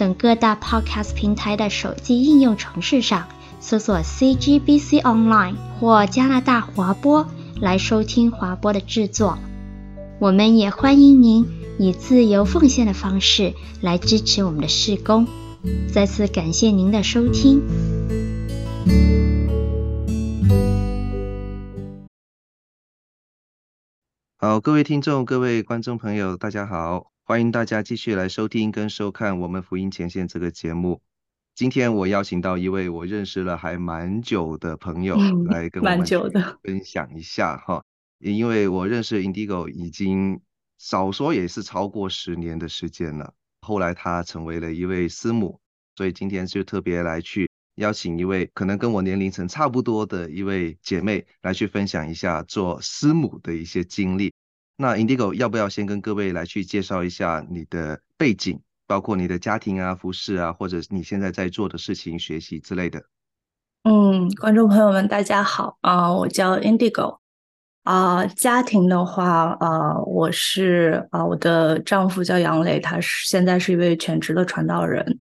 等各大 Podcast 平台的手机应用程式上搜索 CGBC Online 或加拿大华播来收听华播的制作。我们也欢迎您以自由奉献的方式来支持我们的事工。再次感谢您的收听。好，各位听众、各位观众朋友，大家好。欢迎大家继续来收听跟收看我们福音前线这个节目。今天我邀请到一位我认识了还蛮久的朋友来跟我们分享一下哈。因为我认识 Indigo 已经少说也是超过十年的时间了。后来他成为了一位师母，所以今天就特别来去邀请一位可能跟我年龄层差不多的一位姐妹来去分享一下做师母的一些经历。那 Indigo 要不要先跟各位来去介绍一下你的背景，包括你的家庭啊、服饰啊，或者你现在在做的事情、学习之类的？嗯，观众朋友们，大家好啊、我叫 Indigo 啊、家庭的话啊、呃，我是啊、我的丈夫叫杨磊，他是现在是一位全职的传道人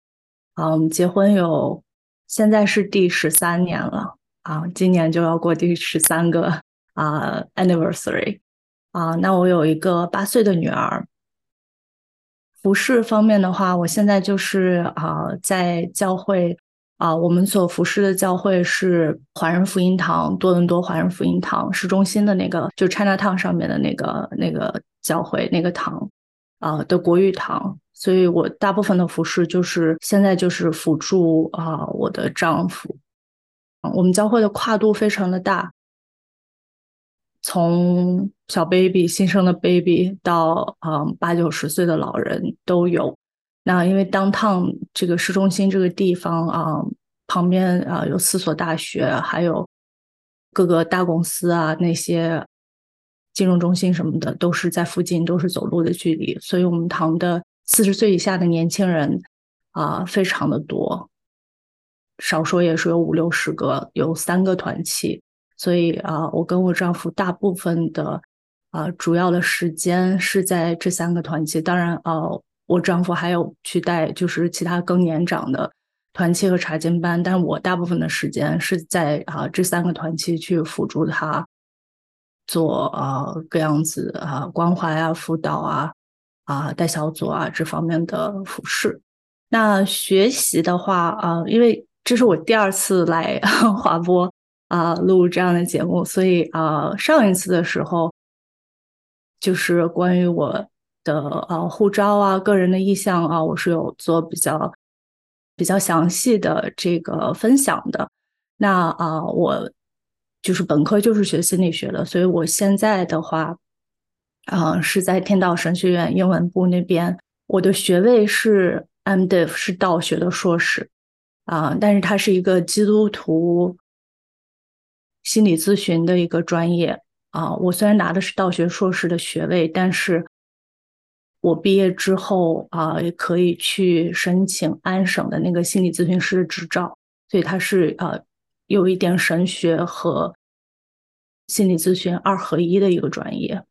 啊、我们结婚有现在是第十三年了啊、今年就要过第十三个啊、anniversary。啊，那我有一个八岁的女儿。服饰方面的话，我现在就是啊，在教会啊，我们所服饰的教会是华人福音堂，多伦多华人福音堂市中心的那个，就 Chinatown 上面的那个那个教会那个堂啊的国语堂，所以我大部分的服饰就是现在就是辅助啊我的丈夫。我们教会的跨度非常的大。从小 baby 新生的 baby 到嗯八九十岁的老人都有。那因为 downtown 这个市中心这个地方啊，旁边啊有四所大学，还有各个大公司啊，那些金融中心什么的都是在附近，都是走路的距离。所以我们堂的四十岁以下的年轻人啊非常的多，少说也是有五六十个，有三个团契。所以啊，我跟我丈夫大部分的啊主要的时间是在这三个团契。当然啊，我丈夫还有去带就是其他更年长的团契和查经班，但是我大部分的时间是在啊这三个团契去辅助他做啊各样子啊关怀啊辅导啊啊带小组啊这方面的服事。那学习的话啊，因为这是我第二次来华 播。啊，录这样的节目，所以啊，上一次的时候就是关于我的啊护照啊、个人的意向啊，我是有做比较比较详细的这个分享的。那啊，我就是本科就是学心理学的，所以我现在的话啊是在天道神学院英文部那边，我的学位是 MDiv，是道学的硕士啊，但是它是一个基督徒。心理咨询的一个专业啊，我虽然拿的是道学硕士的学位，但是我毕业之后啊，也可以去申请安省的那个心理咨询师执照，所以它是啊有一点神学和心理咨询二合一的一个专业。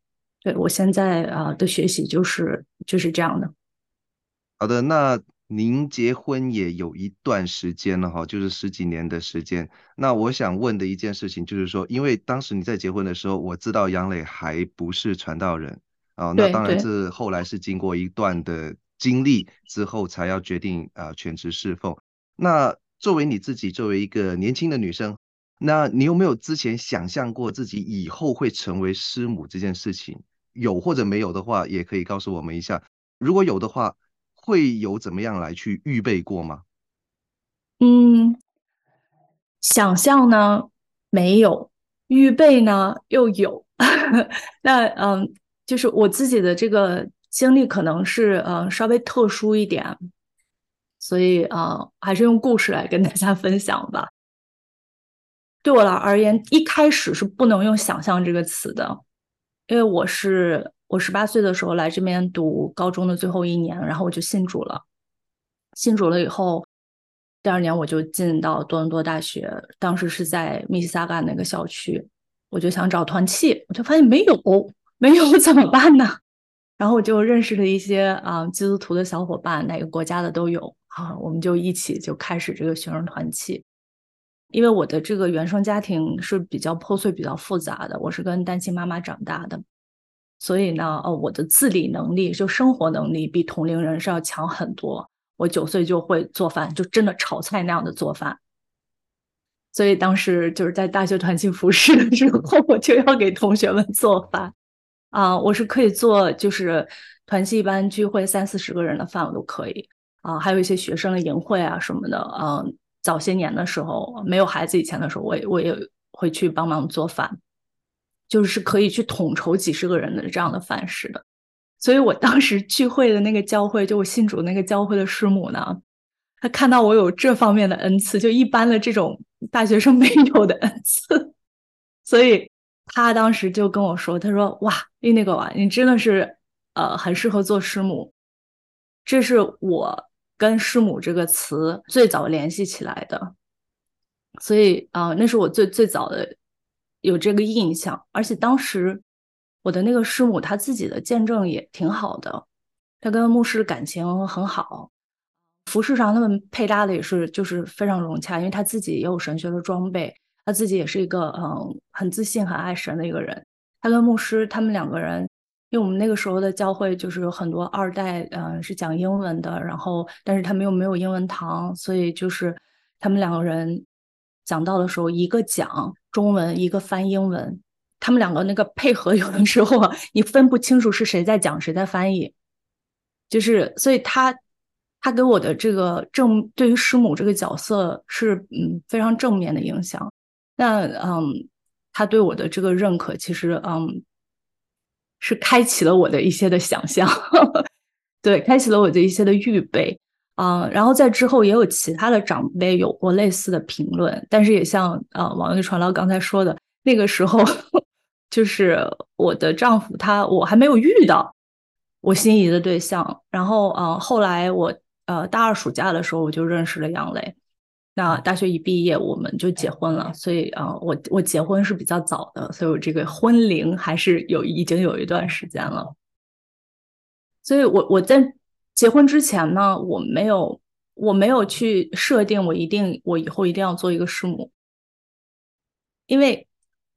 对，我现在啊的学习就是就是这样的。好的，那。您结婚也有一段时间了哈，就是十几年的时间。那我想问的一件事情就是说，因为当时你在结婚的时候，我知道杨磊还不是传道人啊。那当然是后来是经过一段的经历之后，才要决定啊全职侍奉。那作为你自己，作为一个年轻的女生，那你有没有之前想象过自己以后会成为师母这件事情？有或者没有的话，也可以告诉我们一下。如果有的话，会有怎么样来去预备过吗？嗯，想象呢没有，预备呢又有。那嗯，就是我自己的这个经历可能是呃稍微特殊一点，所以啊、呃，还是用故事来跟大家分享吧。对我来而言，一开始是不能用“想象”这个词的，因为我是我十八岁的时候来这边读高中的最后一年，然后我就信主了。信主了以后，第二年我就进到多伦多大学，当时是在密西萨干那个校区，我就想找团契，我就发现没有，没有 怎么办呢？然后我就认识了一些啊、基督徒的小伙伴，哪个国家的都有啊，我们就一起就开始这个学生团契。因为我的这个原生家庭是比较破碎、比较复杂的，我是跟单亲妈妈长大的，所以呢，呃，我的自理能力就生活能力比同龄人是要强很多。我九岁就会做饭，就真的炒菜那样的做饭。所以当时就是在大学团契服侍的时候，我就要给同学们做饭啊，我是可以做，就是团系一般聚会三四十个人的饭我都可以啊，还有一些学生的营会啊什么的，嗯。早些年的时候，没有孩子以前的时候，我也我也会去帮忙做饭，就是可以去统筹几十个人的这样的范式的。所以我当时聚会的那个教会，就我信主那个教会的师母呢，他看到我有这方面的恩赐，就一般的这种大学生 没有的恩赐，所以他当时就跟我说：“他说哇，那个啊，你真的是呃很适合做师母。”这是我。跟师母这个词最早联系起来的，所以啊、那是我最最早的有这个印象。而且当时我的那个师母她自己的见证也挺好的，她跟牧师感情很好，服饰上他们配搭的也是就是非常融洽，因为她自己也有神学的装备，她自己也是一个嗯很自信、很爱神的一个人。她跟牧师他们两个人。因为我们那个时候的教会就是有很多二代，嗯、是讲英文的，然后但是他们又没有英文堂，所以就是他们两个人讲道的时候，一个讲中文，一个翻英文，他们两个那个配合有的时候啊，你分不清楚是谁在讲谁在翻译，就是所以他他给我的这个正对于师母这个角色是嗯非常正面的影响，那嗯他对我的这个认可其实嗯。是开启了我的一些的想象，对，开启了我的一些的预备。啊、呃。然后在之后也有其他的长辈有过类似的评论，但是也像呃，网络传道刚才说的，那个时候 就是我的丈夫他我还没有遇到我心仪的对象。然后啊、呃，后来我呃大二暑假的时候我就认识了杨磊。那大学一毕业，我们就结婚了。所以啊，我我结婚是比较早的，所以我这个婚龄还是有已经有一段时间了。所以我我在结婚之前呢，我没有我没有去设定我一定我以后一定要做一个师母，因为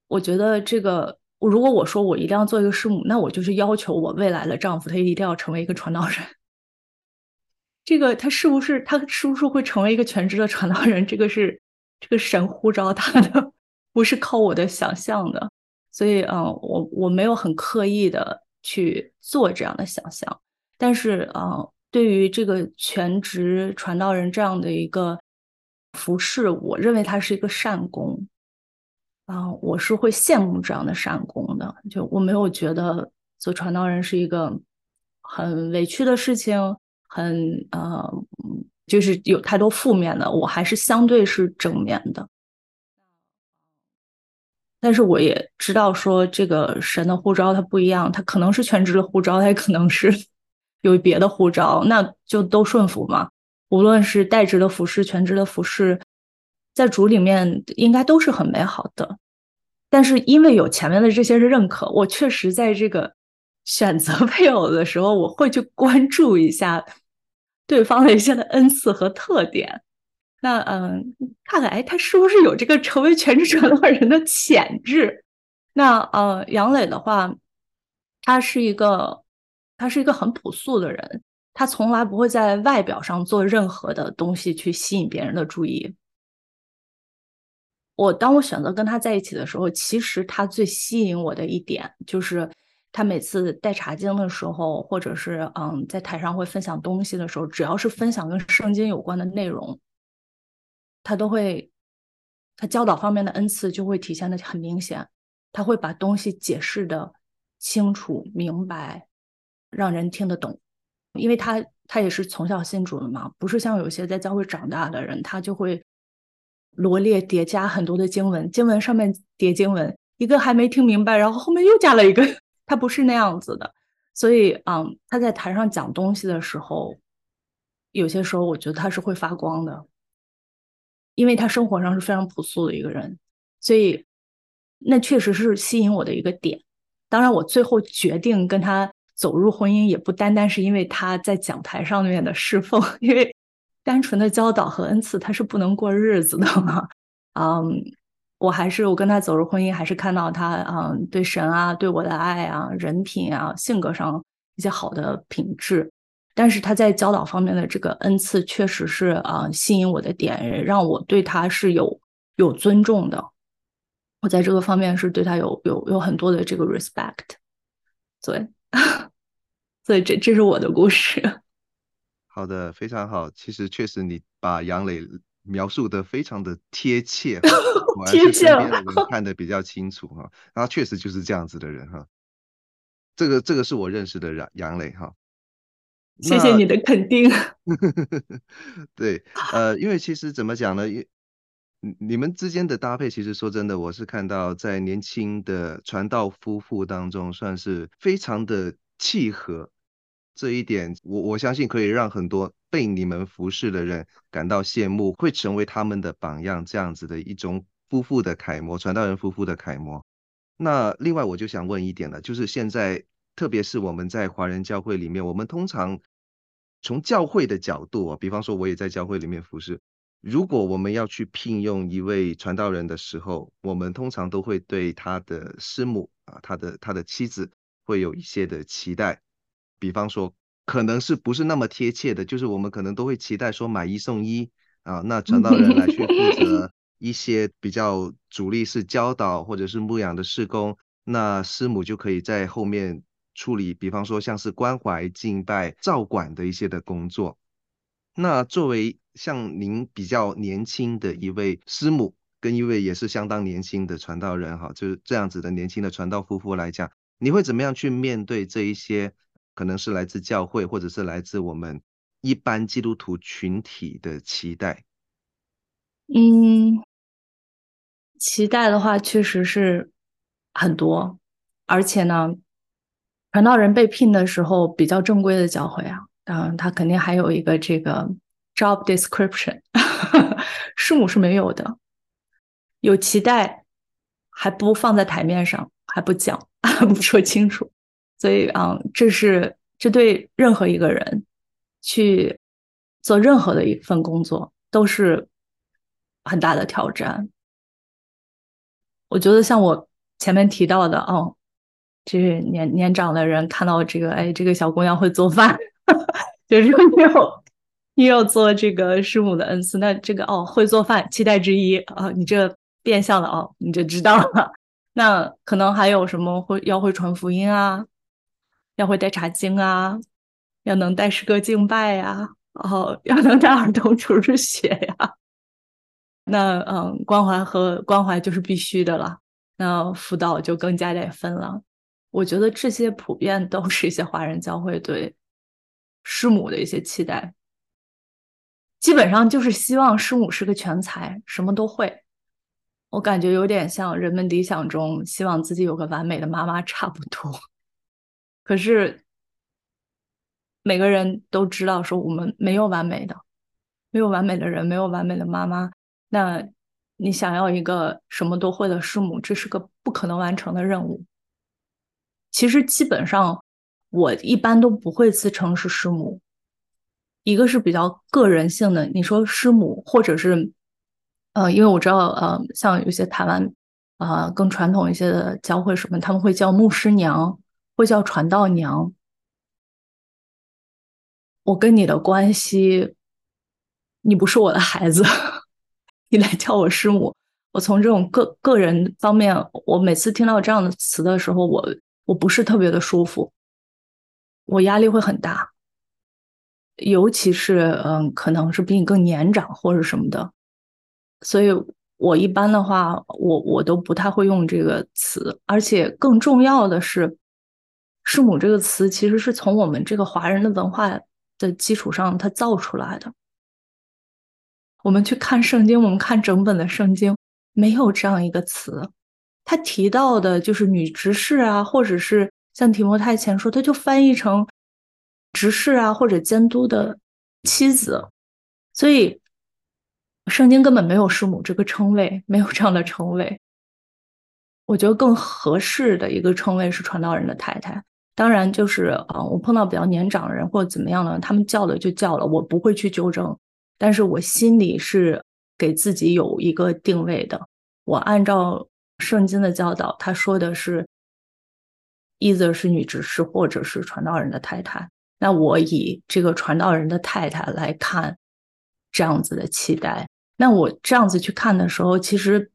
我觉得这个如果我说我一定要做一个师母，那我就是要求我未来的丈夫他一定要成为一个传道人。这个他是不是他是不是会成为一个全职的传道人？这个是这个神呼召他的，不是靠我的想象的。所以，嗯，我我没有很刻意的去做这样的想象。但是，啊，对于这个全职传道人这样的一个服侍，我认为它是一个善工。啊，我是会羡慕这样的善工的。就我没有觉得做传道人是一个很委屈的事情。很呃，就是有太多负面的，我还是相对是正面的。但是我也知道说，这个神的呼召它不一样，它可能是全职的呼召，它也可能是有别的护照，那就都顺服嘛。无论是代职的服饰，全职的服饰，在主里面应该都是很美好的。但是因为有前面的这些认可，我确实在这个。选择 配偶的时候，我会去关注一下对方的一些的恩赐和特点。那嗯，看看哎，他是不是有这个成为全职传道人的潜质？那呃，杨磊的话，他是一个他是一个很朴素的人，他从来不会在外表上做任何的东西去吸引别人的注意。我当我选择跟他在一起的时候，其实他最吸引我的一点就是。他每次带茶经的时候，或者是嗯，在台上会分享东西的时候，只要是分享跟圣经有关的内容，他都会，他教导方面的恩赐就会体现的很明显。他会把东西解释的清楚明白，让人听得懂。因为他他也是从小信主的嘛，不是像有些在教会长大的人，他就会罗列叠加很多的经文，经文上面叠经文，一个还没听明白，然后后面又加了一个，他不是那样子的。所以，嗯，他在台上讲东西的时候，有些时候我觉得他是会发光的，因为他生活上是非常朴素的一个人，所以那确实是吸引我的一个点。当然，我最后决定跟他。走入婚姻也不单单是因为他在讲台上面的侍奉，因为单纯的教导和恩赐他是不能过日子的嘛。嗯，我还是我跟他走入婚姻，还是看到他嗯对神啊、对我的爱啊、人品啊、性格上一些好的品质。但是他在教导方面的这个恩赐，确实是啊、嗯、吸引我的点，让我对他是有有尊重的。我在这个方面是对他有有有很多的这个 respect。对。所以这这是我的故事。好的，非常好。其实确实你把杨磊描述的非常的贴切，贴切了，看得比较清楚哈。他确实就是这样子的人哈。这个这个是我认识的杨杨磊哈。谢谢你的肯定。对，呃，因为其实怎么讲呢？因你们之间的搭配，其实说真的，我是看到在年轻的传道夫妇当中，算是非常的契合。这一点，我我相信可以让很多被你们服侍的人感到羡慕，会成为他们的榜样，这样子的一种夫妇的楷模，传道人夫妇的楷模。那另外，我就想问一点了，就是现在，特别是我们在华人教会里面，我们通常从教会的角度啊，比方说我也在教会里面服侍，如果我们要去聘用一位传道人的时候，我们通常都会对他的师母啊，他的他的妻子会有一些的期待。比方说，可能是不是那么贴切的，就是我们可能都会期待说买一送一啊，那传道人来去负责 一些比较主力是教导或者是牧养的事工，那师母就可以在后面处理，比方说像是关怀、敬拜、照管的一些的工作。那作为像您比较年轻的一位师母，跟一位也是相当年轻的传道人哈，就是这样子的年轻的传道夫妇来讲，你会怎么样去面对这一些？可能是来自教会，或者是来自我们一般基督徒群体的期待。嗯，期待的话确实是很多，而且呢，传道人被聘的时候比较正规的教会啊，当然他肯定还有一个这个 job description，师母是没有的，有期待还不放在台面上，还不讲，还不说清楚。所以，啊，这是这对任何一个人去做任何的一份工作都是很大的挑战。我觉得像我前面提到的，哦，这年年长的人看到这个，哎，这个小姑娘会做饭，就是你有你有做这个师母的恩赐，那这个哦会做饭，期待之一啊，你这变相的哦，你就知道了。那可能还有什么会要会传福音啊？要会带查经啊，要能带诗歌敬拜呀，然后要能带儿童主日学呀。那嗯，关怀和关怀就是必须的了。那辅导就更加得分了。我觉得这些普遍都是一些华人教会对师母的一些期待，基本上就是希望师母是个全才，什么都会。我感觉有点像人们理想中希望自己有个完美的妈妈差不多。可是，每个人都知道，说我们没有完美的，没有完美的人，没有完美的妈妈。那你想要一个什么都会的师母，这是个不可能完成的任务。其实基本上，我一般都不会自称是师母。一个是比较个人性的，你说师母，或者是，呃，因为我知道，呃，像有些台湾，啊、呃，更传统一些的教会什么，他们会叫牧师娘。会叫传道娘，我跟你的关系，你不是我的孩子，你来叫我师母。我从这种个个人方面，我每次听到这样的词的时候，我我不是特别的舒服，我压力会很大，尤其是嗯，可能是比你更年长或者什么的，所以我一般的话，我我都不太会用这个词，而且更重要的是。师母这个词其实是从我们这个华人的文化的基础上，它造出来的。我们去看圣经，我们看整本的圣经，没有这样一个词。他提到的就是女执事啊，或者是像提摩太前书，他就翻译成执事啊，或者监督的妻子。所以，圣经根本没有师母这个称谓，没有这样的称谓。我觉得更合适的一个称谓是传道人的太太。当然，就是啊，我碰到比较年长的人或者怎么样的，他们叫了就叫了，我不会去纠正。但是我心里是给自己有一个定位的。我按照圣经的教导，他说的是，either 是女执事，或者是传道人的太太。那我以这个传道人的太太来看这样子的期待。那我这样子去看的时候，其实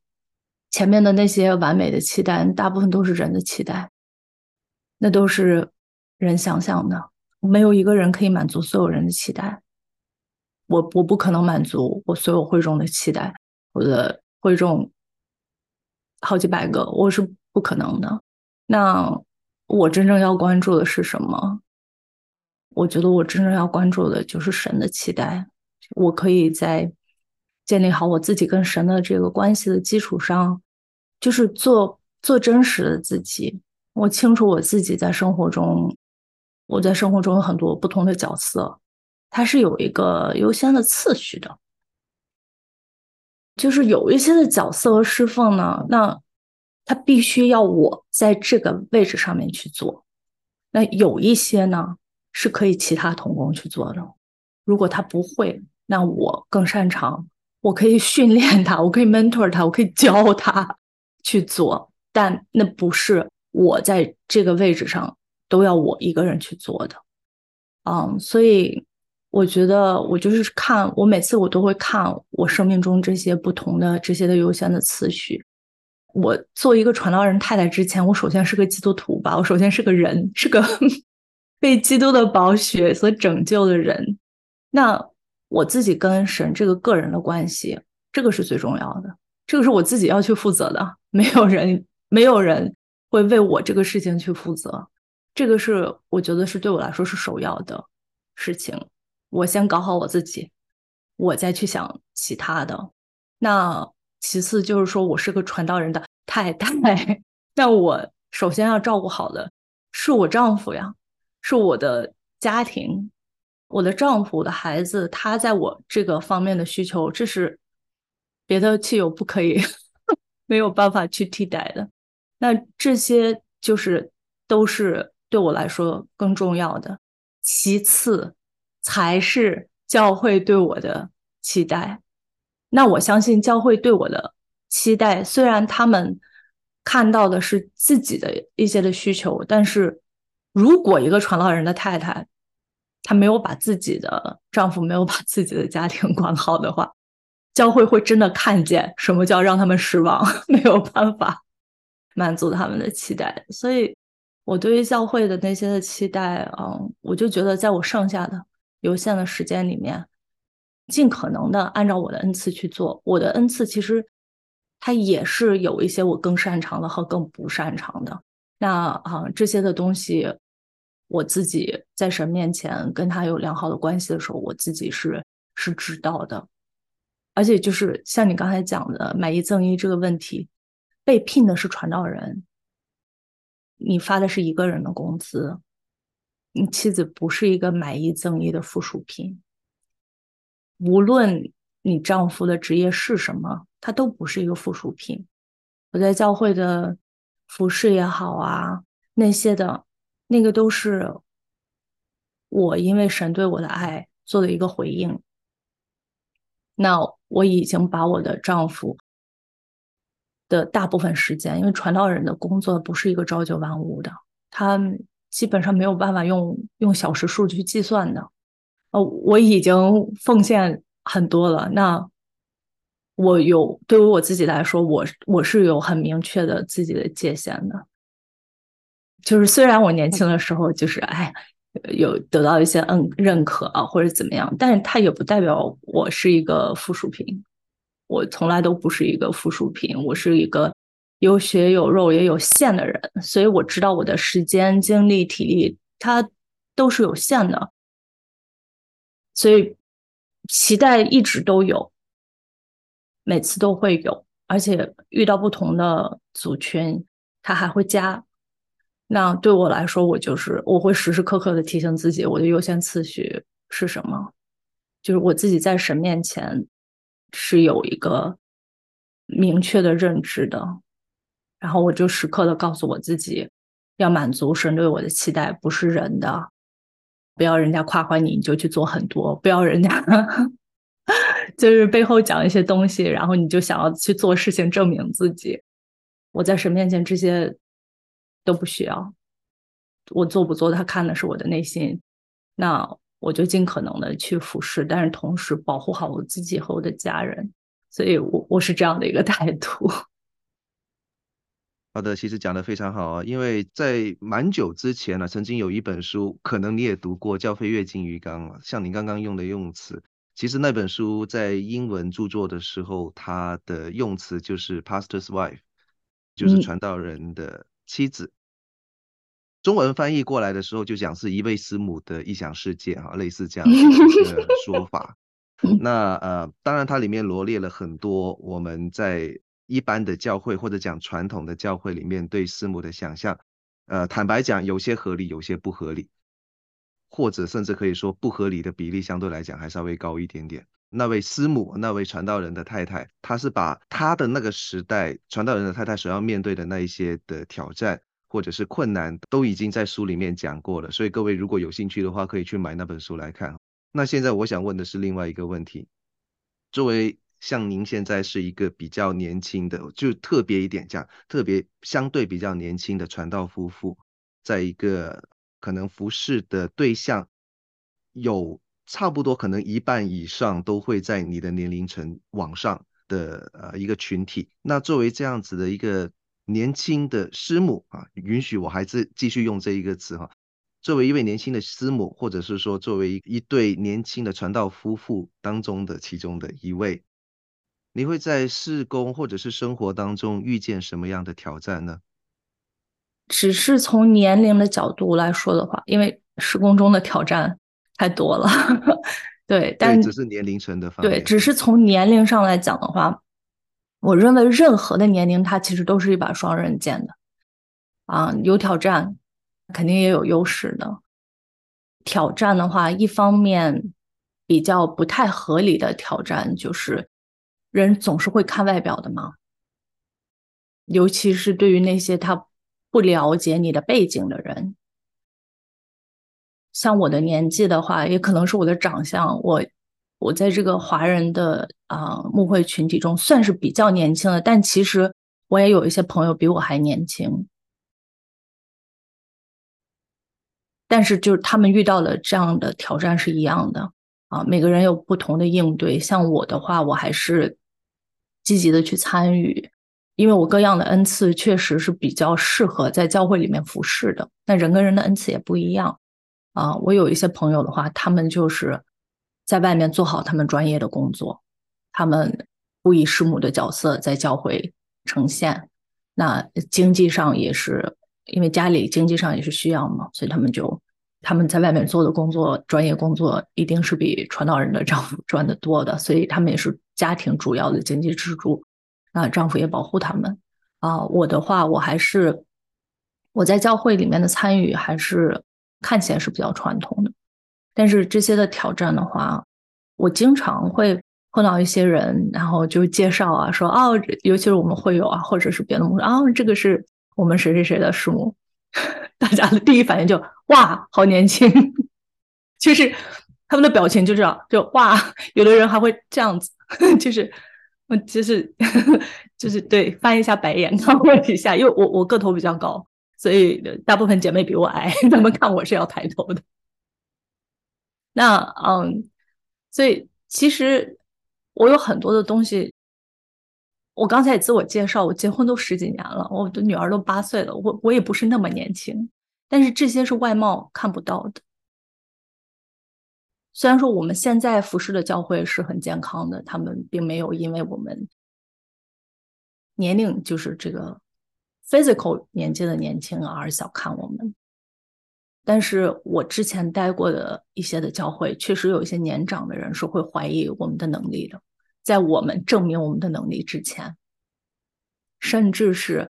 前面的那些完美的期待，大部分都是人的期待，那都是人想象的，没有一个人可以满足所有人的期待。我我不可能满足我所有会众的期待，我的会众好几百个，我是不可能的。那我真正要关注的是什么？我觉得我真正要关注的就是神的期待。我可以在建立好我自己跟神的这个关系的基础上，就是做做真实的自己。我清楚我自己在生活中，我在生活中有很多不同的角色。它是有一个优先的次序的，就是有一些的角色和侍奉呢，那他必须要我在这个位置上面去做。那有一些呢是可以其他同工去做的。如果他不会，那我更擅长，我可以训练他，我可以 mentor 他，我可以教他去做。但那不是我在这个位置上都要我一个人去做的。嗯，所以。我觉得我就是看，我每次我都会看我生命中这些不同的这些的优先的次序。我做一个传道人太太之前，我首先是个基督徒吧，我首先是个人，是个 被基督的宝血所拯救的人。那我自己跟神这个个人的关系，这个是最重要的，这个是我自己要去负责的，没有人，没有人会为我这个事情去负责。这个是我觉得是对我来说是首要的事情。我先搞好我自己，我再去想其他的。那其次就是说我是个传道人的太太，那我首先要照顾好的是我丈夫呀，是我的家庭，我的丈夫，的孩子，他在我这个方面的需求，这是别的亲友不可以 没有办法去替代的。那这些就是都是对我来说更重要的。其次。才是教会对我的期待。那我相信教会对我的期待，虽然他们看到的是自己的一些的需求，但是如果一个传道人的太太，她没有把自己的丈夫，没有把自己的家庭管好的话，教会会真的看见什么叫让他们失望，没有办法满足他们的期待。所以，我对于教会的那些的期待，嗯，我就觉得在我剩下的。有限的时间里面，尽可能的按照我的恩赐去做。我的恩赐其实它也是有一些我更擅长的和更不擅长的。那啊，这些的东西，我自己在神面前跟他有良好的关系的时候，我自己是是知道的。而且就是像你刚才讲的买一赠一这个问题，被聘的是传道人，你发的是一个人的工资。你妻子不是一个买一赠一的附属品，无论你丈夫的职业是什么，他都不是一个附属品。我在教会的服饰也好啊，那些的，那个都是我因为神对我的爱做的一个回应。那我已经把我的丈夫的大部分时间，因为传道人的工作不是一个朝九晚五的，他。基本上没有办法用用小时数去计算的，哦，我已经奉献很多了。那我有对于我自己来说，我我是有很明确的自己的界限的。就是虽然我年轻的时候就是哎有得到一些嗯认可啊或者怎么样，但是它也不代表我是一个附属品。我从来都不是一个附属品，我是一个有血有肉也有限的人，所以我知道我的时间、精力、体力它都是有限的，所以期待一直都有，每次都会有，而且遇到不同的组群，它还会加。那对我来说，我就是我会时时刻刻的提醒自己，我的优先次序是什么，就是我自己在神面前是有一个明确的认知的，然后我就时刻的告诉我自己，要满足神对我的期待，不是人的，不要人家夸夸你，你就去做很多，不要人家 就是背后讲一些东西，然后你就想要去做事情证明自己。我在神面前这些。都不需要，我做不做，他看的是我的内心，那我就尽可能的去服侍，但是同时保护好我自己和我的家人，所以我我是这样的一个 态度。好的，其实讲的非常好啊，因为在蛮久之前呢，曾经有一本书，可能你也读过，叫《飞跃金鱼缸》，像你刚刚用的用词，其实那本书在英文著作的时候，它的用词就是 pastor's wife，就是传道人的妻子。嗯中文翻译过来的时候，就讲是一位师母的异想世界，哈，类似这样的说法。那呃，当然它里面罗列了很多我们在一般的教会或者讲传统的教会里面对师母的想象。呃，坦白讲，有些合理，有些不合理，或者甚至可以说不合理的比例相对来讲还稍微高一点点。那位师母，那位传道人的太太，她是把她的那个时代传道人的太太所要面对的那一些的挑战。或者是困难都已经在书里面讲过了，所以各位如果有兴趣的话，可以去买那本书来看。那现在我想问的是另外一个问题：作为像您现在是一个比较年轻的，就特别一点讲，特别相对比较年轻的传道夫妇，在一个可能服侍的对象有差不多可能一半以上都会在你的年龄层往上的呃一个群体，那作为这样子的一个。年轻的师母啊，允许我还是继续用这一个词哈。作为一位年轻的师母，或者是说作为一对年轻的传道夫妇当中的其中的一位，你会在事工或者是生活当中遇见什么样的挑战呢？只是从年龄的角度来说的话，因为施工中的挑战太多了，对，但只是年龄层的方面，对，只是从年龄上来讲的话。我认为任何的年龄，它其实都是一把双刃剑的，啊，有挑战，肯定也有优势的。挑战的话，一方面比较不太合理的挑战就是，人总是会看外表的嘛，尤其是对于那些他不了解你的背景的人，像我的年纪的话，也可能是我的长相，我。我在这个华人的啊、呃、会群体中算是比较年轻的，但其实我也有一些朋友比我还年轻。但是就是他们遇到的这样的挑战是一样的啊，每个人有不同的应对。像我的话，我还是积极的去参与，因为我各样的恩赐确实是比较适合在教会里面服侍的。那人跟人的恩赐也不一样啊。我有一些朋友的话，他们就是。在外面做好他们专业的工作，他们不以师母的角色在教会呈现。那经济上也是，因为家里经济上也是需要嘛，所以他们就他们在外面做的工作，专业工作一定是比传道人的丈夫赚得多的，所以他们也是家庭主要的经济支柱。那丈夫也保护他们。啊，我的话，我还是我在教会里面的参与还是看起来是比较传统的。但是这些的挑战的话，我经常会碰到一些人，然后就介绍啊，说哦，尤其是我们会有啊，或者是别的牧师啊，这个是我们谁谁谁的师母，大家的第一反应就哇，好年轻，就是他们的表情就这样，就哇，有的人还会这样子，就是我就是就是对翻一下白眼看我一下，因为我我个头比较高，所以大部分姐妹比我矮，他们看我是要抬头的。那嗯，所以其实我有很多的东西。我刚才也自我介绍，我结婚都十几年了，我的女儿都八岁了，我我也不是那么年轻，但是这些是外貌看不到的。虽然说我们现在服侍的教会是很健康的，他们并没有因为我们年龄就是这个 physical 年纪的年轻而小看我们。但是我之前待过的一些的教会，确实有一些年长的人是会怀疑我们的能力的，在我们证明我们的能力之前，甚至是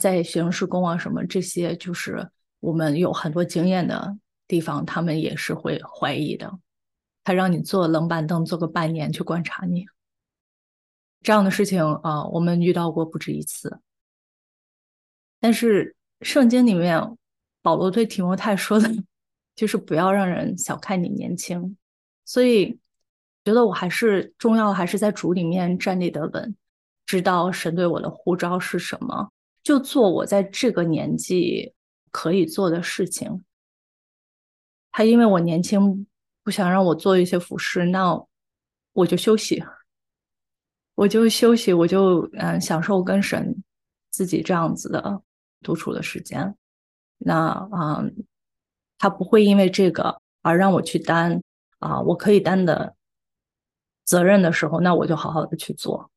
在学生施工啊什么这些，就是我们有很多经验的地方，他们也是会怀疑的。他让你坐冷板凳坐个半年去观察你，这样的事情啊，我们遇到过不止一次。但是圣经里面。保罗对提摩太说的，就是不要让人小看你年轻，所以觉得我还是重要，还是在主里面站立得稳，知道神对我的呼召是什么，就做我在这个年纪可以做的事情。他因为我年轻，不想让我做一些服侍，那我就休息，我就休息，我就嗯享受跟神自己这样子的独处的时间。那啊、他不会因为这个而让我去担啊，我可以担的责任的时候，那我就好好的去做。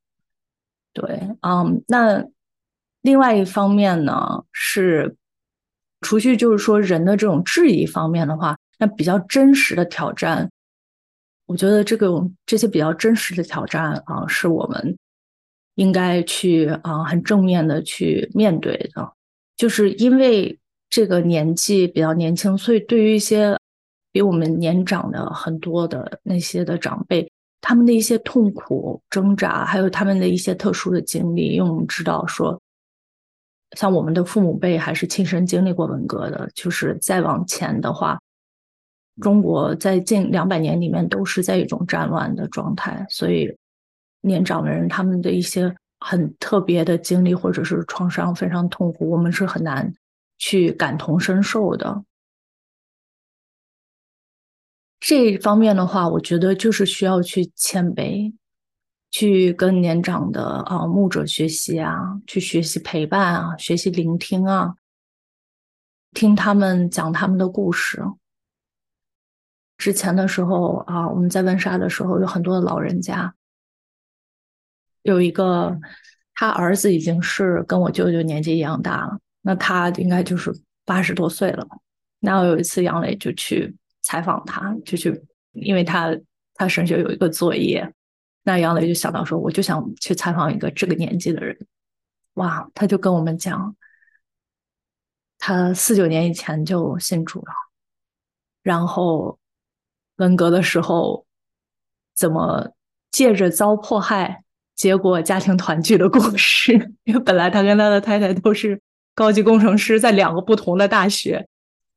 对，嗯，那另外一方面呢，是除去就是说人的这种质疑方面的话，那比较真实的挑战，我觉得这个这些比较真实的挑战啊，是我们应该去啊很正面的去面对的，就是因为。这个年纪比较年轻，所以对于一些比我们年长的很多的那些的长辈，他们的一些痛苦挣扎，还有他们的一些特殊的经历，因为我们知道说，像我们的父母辈还是亲身经历过文革的，就是再往前的话，中国在近两百年里面都是在一种战乱的状态，所以年长的人他们的一些很特别的经历或者是创伤非常痛苦，我们是很难。去感同身受的这一方面的话，我觉得就是需要去谦卑，去跟年长的啊牧者学习啊，去学习陪伴啊，学习聆听啊，听他们讲他们的故事。之前的时候啊，我们在温莎的时候，有很多的老人家，有一个他儿子已经是跟我舅舅年纪一样大了。那他应该就是八十多岁了。那我有一次杨磊就去采访他，就去，因为他他神学有一个作业。那杨磊就想到说，我就想去采访一个这个年纪的人。哇，他就跟我们讲，他四九年以前就信主了，然后文革的时候怎么借着遭迫害，结果家庭团聚的故事。因为本来他跟他的太太都是。高级工程师在两个不同的大学，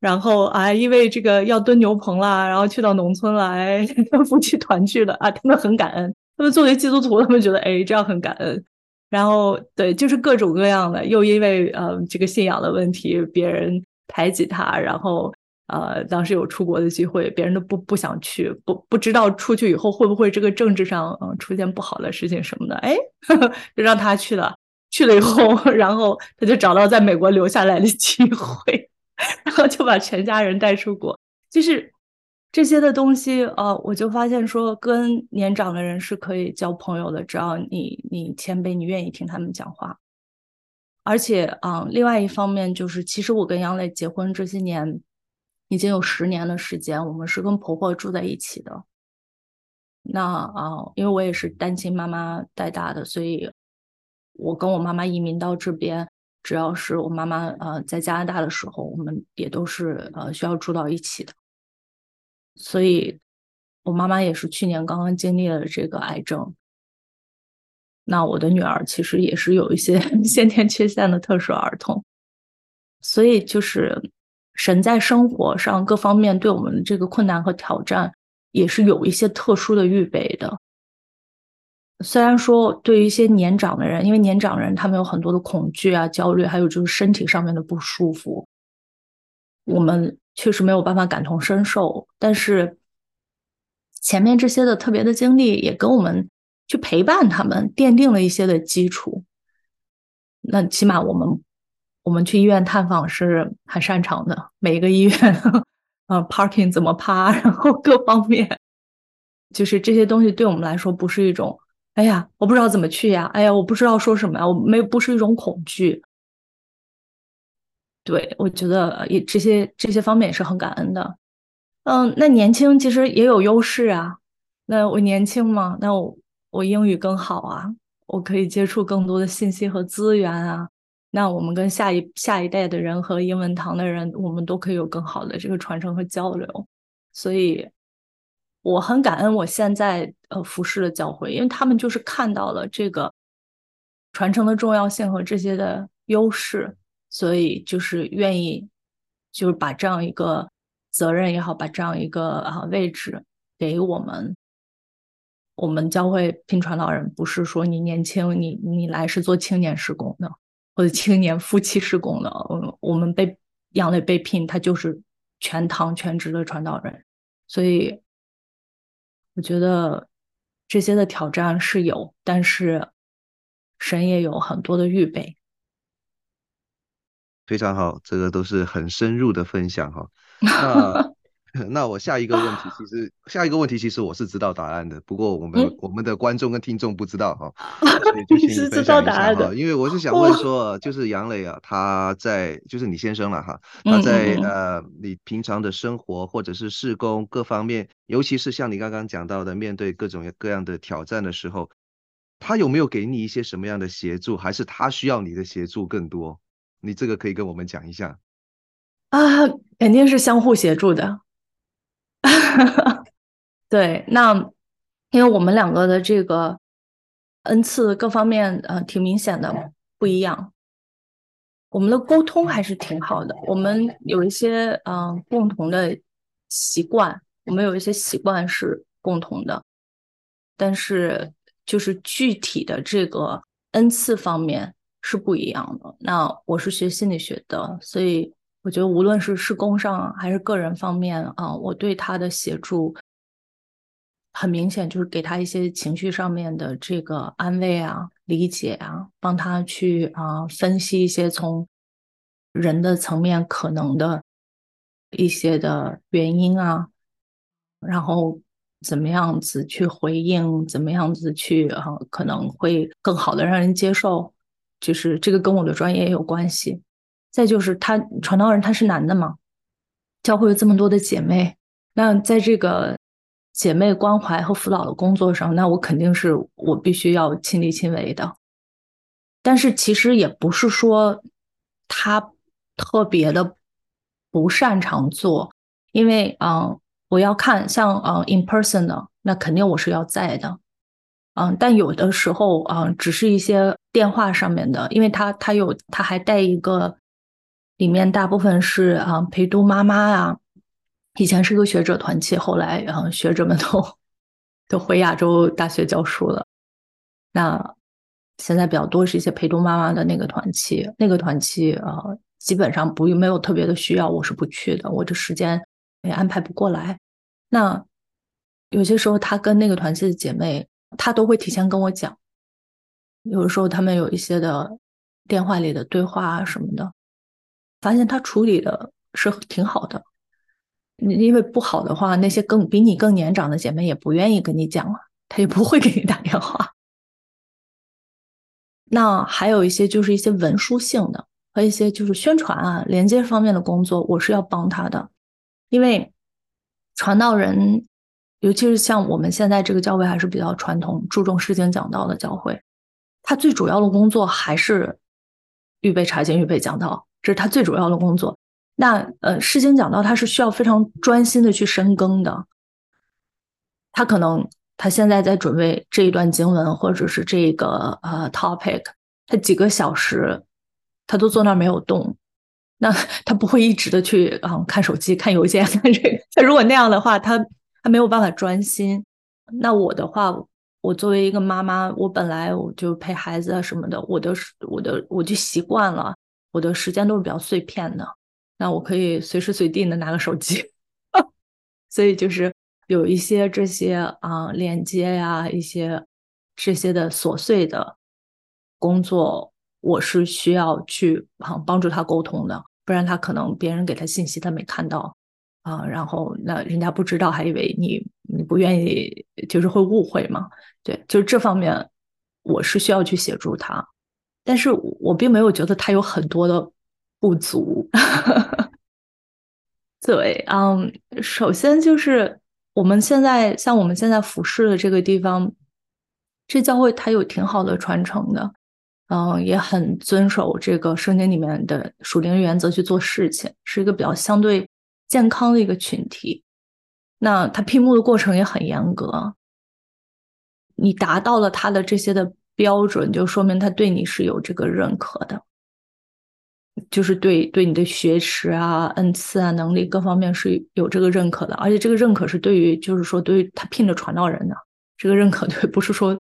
然后啊，因为这个要蹲牛棚啦，然后去到农村来，夫妻团聚了啊，他们很感恩。他们作为基督徒，他们觉得哎，这样很感恩。然后对，就是各种各样的，又因为呃这个信仰的问题，别人排挤他，然后呃当时有出国的机会，别人都不不想去，不不知道出去以后会不会这个政治上嗯出现不好的事情什么的，哎，呵 呵就让他去了。去了以后，然后他就找到在美国留下来的机会，然后就把全家人带出国。就是这些的东西，呃，我就发现说，跟年长的人是可以交朋友的，只要你你谦卑，你愿意听他们讲话。而且，啊、另外一方面就是，其实我跟杨磊结婚这些年，已经有十年的时间，我们是跟婆婆住在一起的。那啊、因为我也是单亲妈妈带大的，所以。我跟我妈妈移民到这边，只要是我妈妈呃在加拿大的时候，我们也都是呃需要住到一起的。所以，我妈妈也是去年刚刚经历了这个癌症。那我的女儿其实也是有一些 先天缺陷的特殊儿童，所以就是神在生活上各方面对我们的这个困难和挑战，也是有一些特殊的预备的。虽然说对于一些年长的人，因为年长人他们有很多的恐惧啊、焦虑，还有就是身体上面的不舒服，我们确实没有办法感同身受。但是前面这些的特别的经历，也跟我们去陪伴他们，奠定了一些的基础。那起码我们我们去医院探访是很擅长的，每一个医院，嗯，parking 怎么趴，然后各方面，就是这些东西对我们来说不是一种。哎呀，我不知道怎么去呀！哎呀，我不知道说什么呀！我没，不是一种恐惧，对，我觉得也这些这些方面也是很感恩的。嗯，那年轻其实也有优势啊。那我年轻嘛，那我我英语更好啊，我可以接触更多的信息和资源啊。那我们跟下一下一代的人和英文堂的人，我们都可以有更好的这个传承和交流。所以我很感恩我现在呃服侍的教会，因为他们就是看到了这个传承的重要性和这些的优势，所以就是愿意就是把这样一个责任也好，把这样一个啊位置给我们。我们教会聘传道人，不是说你年轻，你你来是做青年事工的。或者青年夫妻事工的，我我们被杨磊被聘，他就是全堂全职的传道人，所以我觉得这些的挑战是有，但是神也有很多的预备。非常好，这个都是很深入的分享哈。那 那我下一个问题，其实下一个问题其实我是知道答案的，不过我们、嗯、我们的观众跟听众不知道哈，所以就请你分享一下哈。因为我是想问说，就是杨磊啊，他在就是你先生了哈，他在呃你平常的生活或者是事工各方面，尤其是像你刚刚讲到的，面对各种各样的挑战的时候，他有没有给你一些什么样的协助，还是他需要你的协助更多？你这个可以跟我们讲一下啊，肯定是相互协助的。对，那因为我们两个的这个恩赐各方面呃挺明显的不一样，我们的沟通还是挺好的。我们有一些嗯、共同的习惯，我们有一些习惯是共同的，但是就是具体的这个恩赐方面是不一样的。那我是学心理学的，所以。我觉得无论是施工上还是个人方面啊，我对他的协助很明显，就是给他一些情绪上面的这个安慰啊、理解啊，帮他去啊分析一些从人的层面可能的一些的原因啊，然后怎么样子去回应，怎么样子去啊可能会更好的让人接受，就是这个跟我的专业也有关系。再就是他传道人他是男的嘛，教会有这么多的姐妹，那在这个姐妹关怀和辅导的工作上，那我肯定是我必须要亲力亲为的。但是其实也不是说他特别的不擅长做，因为嗯，我要看像嗯 in person 的，那肯定我是要在的，嗯，但有的时候嗯，只是一些电话上面的，因为他他有他还带一个。里面大部分是啊陪读妈妈啊，以前是个学者团契，后来啊学者们都都回亚洲大学教书了。那现在比较多是一些陪读妈妈的那个团契，那个团契啊基本上不没有特别的需要，我是不去的，我这时间也安排不过来。那有些时候他跟那个团契的姐妹，她都会提前跟我讲，有的时候他们有一些的电话里的对话啊什么的。发现他处理的是挺好的，因为不好的话，那些更比你更年长的姐妹也不愿意跟你讲了，他也不会给你打电话。那还有一些就是一些文书性的和一些就是宣传啊、连接方面的工作，我是要帮他的，因为传道人，尤其是像我们现在这个教会还是比较传统、注重释经讲道的教会，他最主要的工作还是预备查经、预备讲道。这是他最主要的工作。那呃，释经讲到他是需要非常专心的去深耕的。他可能他现在在准备这一段经文，或者是这个呃 topic，他几个小时他都坐那儿没有动。那他不会一直的去啊、看手机、看邮件、看这个。他如果那样的话，他他没有办法专心。那我的话，我作为一个妈妈，我本来我就陪孩子啊什么的，我的我的我就习惯了。我的时间都是比较碎片的，那我可以随时随地的拿个手机，所以就是有一些这些啊链接呀，一些这些的琐碎的工作，我是需要去啊帮助他沟通的，不然他可能别人给他信息他没看到啊，然后那人家不知道还以为你你不愿意，就是会误会嘛，对，就是这方面我是需要去协助他。但是我并没有觉得他有很多的不足。对，嗯，首先就是我们现在像我们现在服侍的这个地方，这教会它有挺好的传承的，嗯，也很遵守这个圣经里面的属灵原则去做事情，是一个比较相对健康的一个群体。那他聘牧的过程也很严格，你达到了他的这些的标准，就说明他对你是有这个认可的。就是对对你的学识啊、恩赐啊、能力各方面是有这个认可的，而且这个认可是对于，就是说对于他聘的传道人的这个认可，对，不是说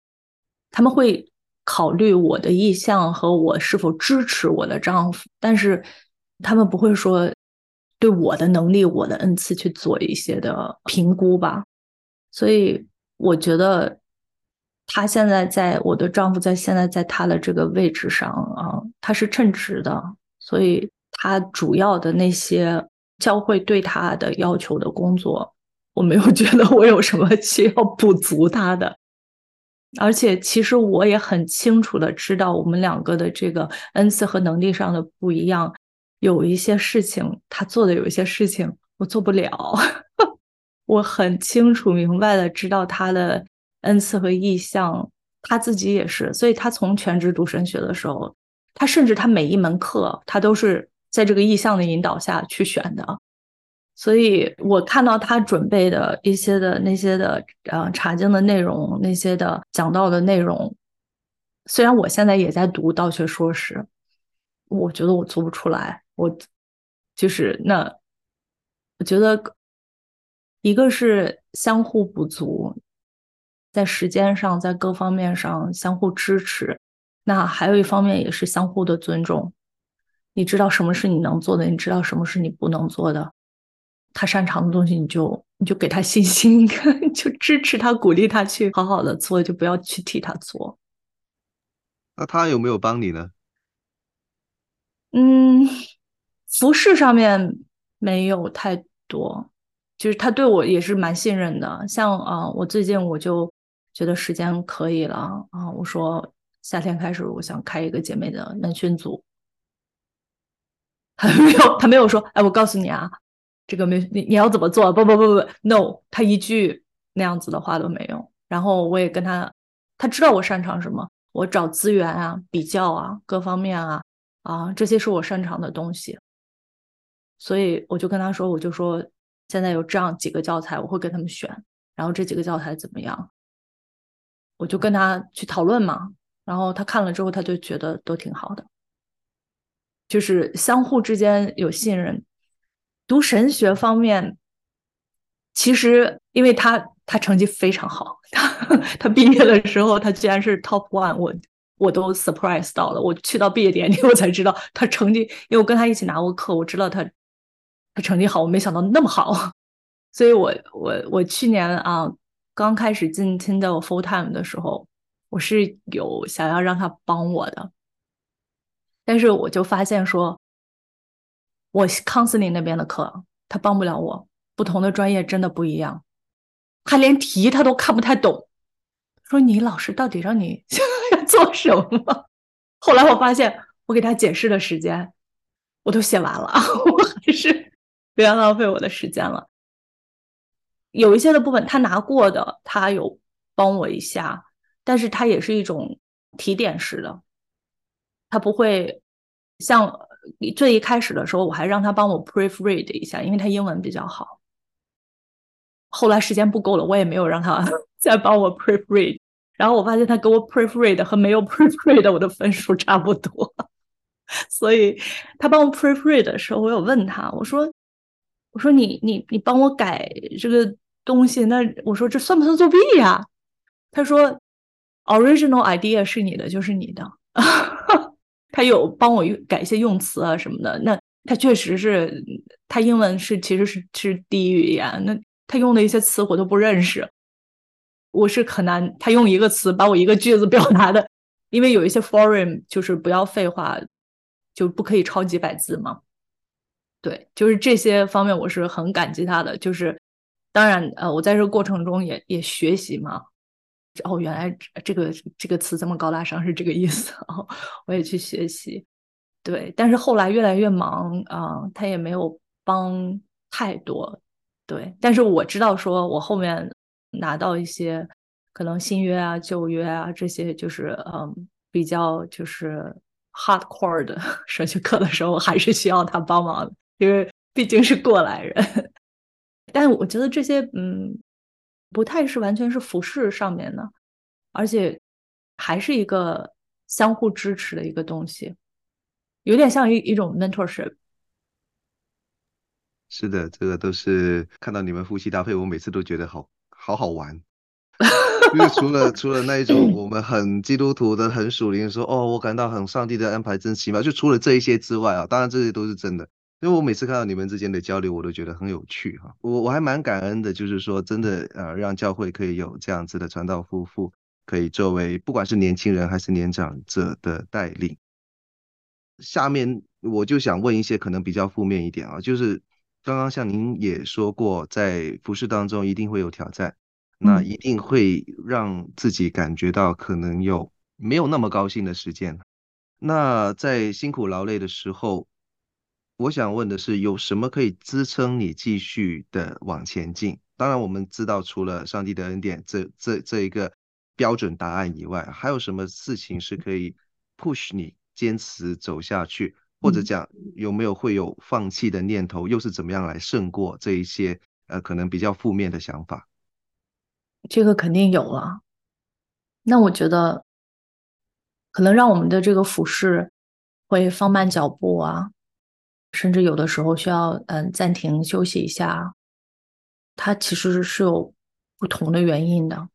他们会考虑我的意向和我是否支持我的丈夫，但是他们不会说对我的能力、我的恩赐去做一些的评估吧。所以我觉得他现在在我的丈夫在现在在他的这个位置上啊，他是称职的。所以，他主要的那些教会对他的要求的工作，我没有觉得我有什么需要补足他的。而且，其实我也很清楚的知道，我们两个的这个恩赐和能力上的不一样。有一些事情他做的，有一些事情我做不了。我很清楚明白的知道他的恩赐和意向，他自己也是。所以他从全职读神学的时候。他甚至他每一门课，他都是在这个意向的引导下去选的，所以我看到他准备的一些的那些的呃查经的内容，那些的讲到的内容，虽然我现在也在读道学硕士，我觉得我做不出来，我就是那，我觉得一个是相互补足，在时间上，在各方面上相互支持。那还有一方面也是相互的尊重，你知道什么是你能做的，你知道什么是你不能做的，他擅长的东西你就你就给他信心，就支持他，鼓励他去好好的做，就不要去替他做。那他有没有帮你呢？嗯，服饰上面没有太多，就是他对我也是蛮信任的。像啊、呃，我最近我就觉得时间可以了啊、我说。夏天开始，我想开一个姐妹的门训组。他没有，他没有说，哎，我告诉你啊，这个没你你要怎么做？不不不不，no，他一句那样子的话都没有。然后我也跟他，他知道我擅长什么，我找资源啊、比较啊、各方面啊啊，这些是我擅长的东西。所以我就跟他说，我就说现在有这样几个教材，我会跟他们选，然后这几个教材怎么样，我就跟他去讨论嘛。然后他看了之后，他就觉得都挺好的，就是相互之间有信任。读神学方面，其实因为他他成绩非常好，他他毕业的时候他居然是 top one，我我都 surprise 到了。我去到毕业典礼，我才知道他成绩，因为我跟他一起拿过课，我知道他他成绩好，我没想到那么好。所以我我我去年啊刚开始进 Tyndale full time 的时候。我是有想要让他帮我的，但是我就发现说，我 counseling 那边的课他帮不了我，不同的专业真的不一样，他连题他都看不太懂，说你老师到底让你 要做什么？后来我发现，我给他解释的时间我都写完了，我还是不要浪费我的时间了。有一些的部分他拿过的，他有帮我一下。但是他也是一种提点式的，他不会像最一开始的时候，我还让他帮我 proofread 一下，因为他英文比较好。后来时间不够了，我也没有让他 再帮我 proofread。然后我发现他给我 proofread 和没有 proofread 我的分数差不多，所以他帮我 proofread 的时候，我有问他，我说：“我说你你你帮我改这个东西，那我说这算不算作弊呀？”他说。Original idea 是你的，就是你的。他有帮我改一些用词啊什么的。那他确实是，他英文是其实是是第一语言。那他用的一些词我都不认识，我是很难。他用一个词把我一个句子表达的，因为有一些 foreign 就是不要废话，就不可以超几百字嘛。对，就是这些方面我是很感激他的。就是当然，呃，我在这个过程中也也学习嘛。哦，原来这个这个词这么高大上是这个意思哦，我也去学习。对，但是后来越来越忙啊、他也没有帮太多。对，但是我知道，说我后面拿到一些可能新约啊、旧约啊这些，就是嗯比较就是 hardcore 的 神学课的时候，还是需要他帮忙，因为毕竟是过来人。但我觉得这些嗯不太是完全是服饰上面的，而且还是一个相互支持的一个东西，有点像一一种 mentorship。是的，这个都是看到你们夫妻搭配，我每次都觉得好好好玩。因为除了除了那一种我们很基督徒的、很属灵说哦，我感到很上帝的安排真奇妙。就除了这一些之外啊，当然这些都是真的。因为我每次看到你们之间的交流，我都觉得很有趣哈。我我还蛮感恩的，就是说真的呃，让教会可以有这样子的传道夫妇，可以作为不管是年轻人还是年长者的带领。下面我就想问一些可能比较负面一点啊，就是。刚刚像您也说过，在服饰当中一定会有挑战，那一定会让自己感觉到可能有没有那么高兴的时间。那在辛苦劳累的时候，我想问的是，有什么可以支撑你继续的往前进？当然，我们知道除了上帝的恩典这这这一个标准答案以外，还有什么事情是可以 push 你坚持走下去？或者讲有没有会有放弃的念头，又是怎么样来胜过这一些呃可能比较负面的想法？这个肯定有了。那我觉得可能让我们的这个俯视会放慢脚步啊，甚至有的时候需要嗯暂停休息一下。它其实是有不同的原因的。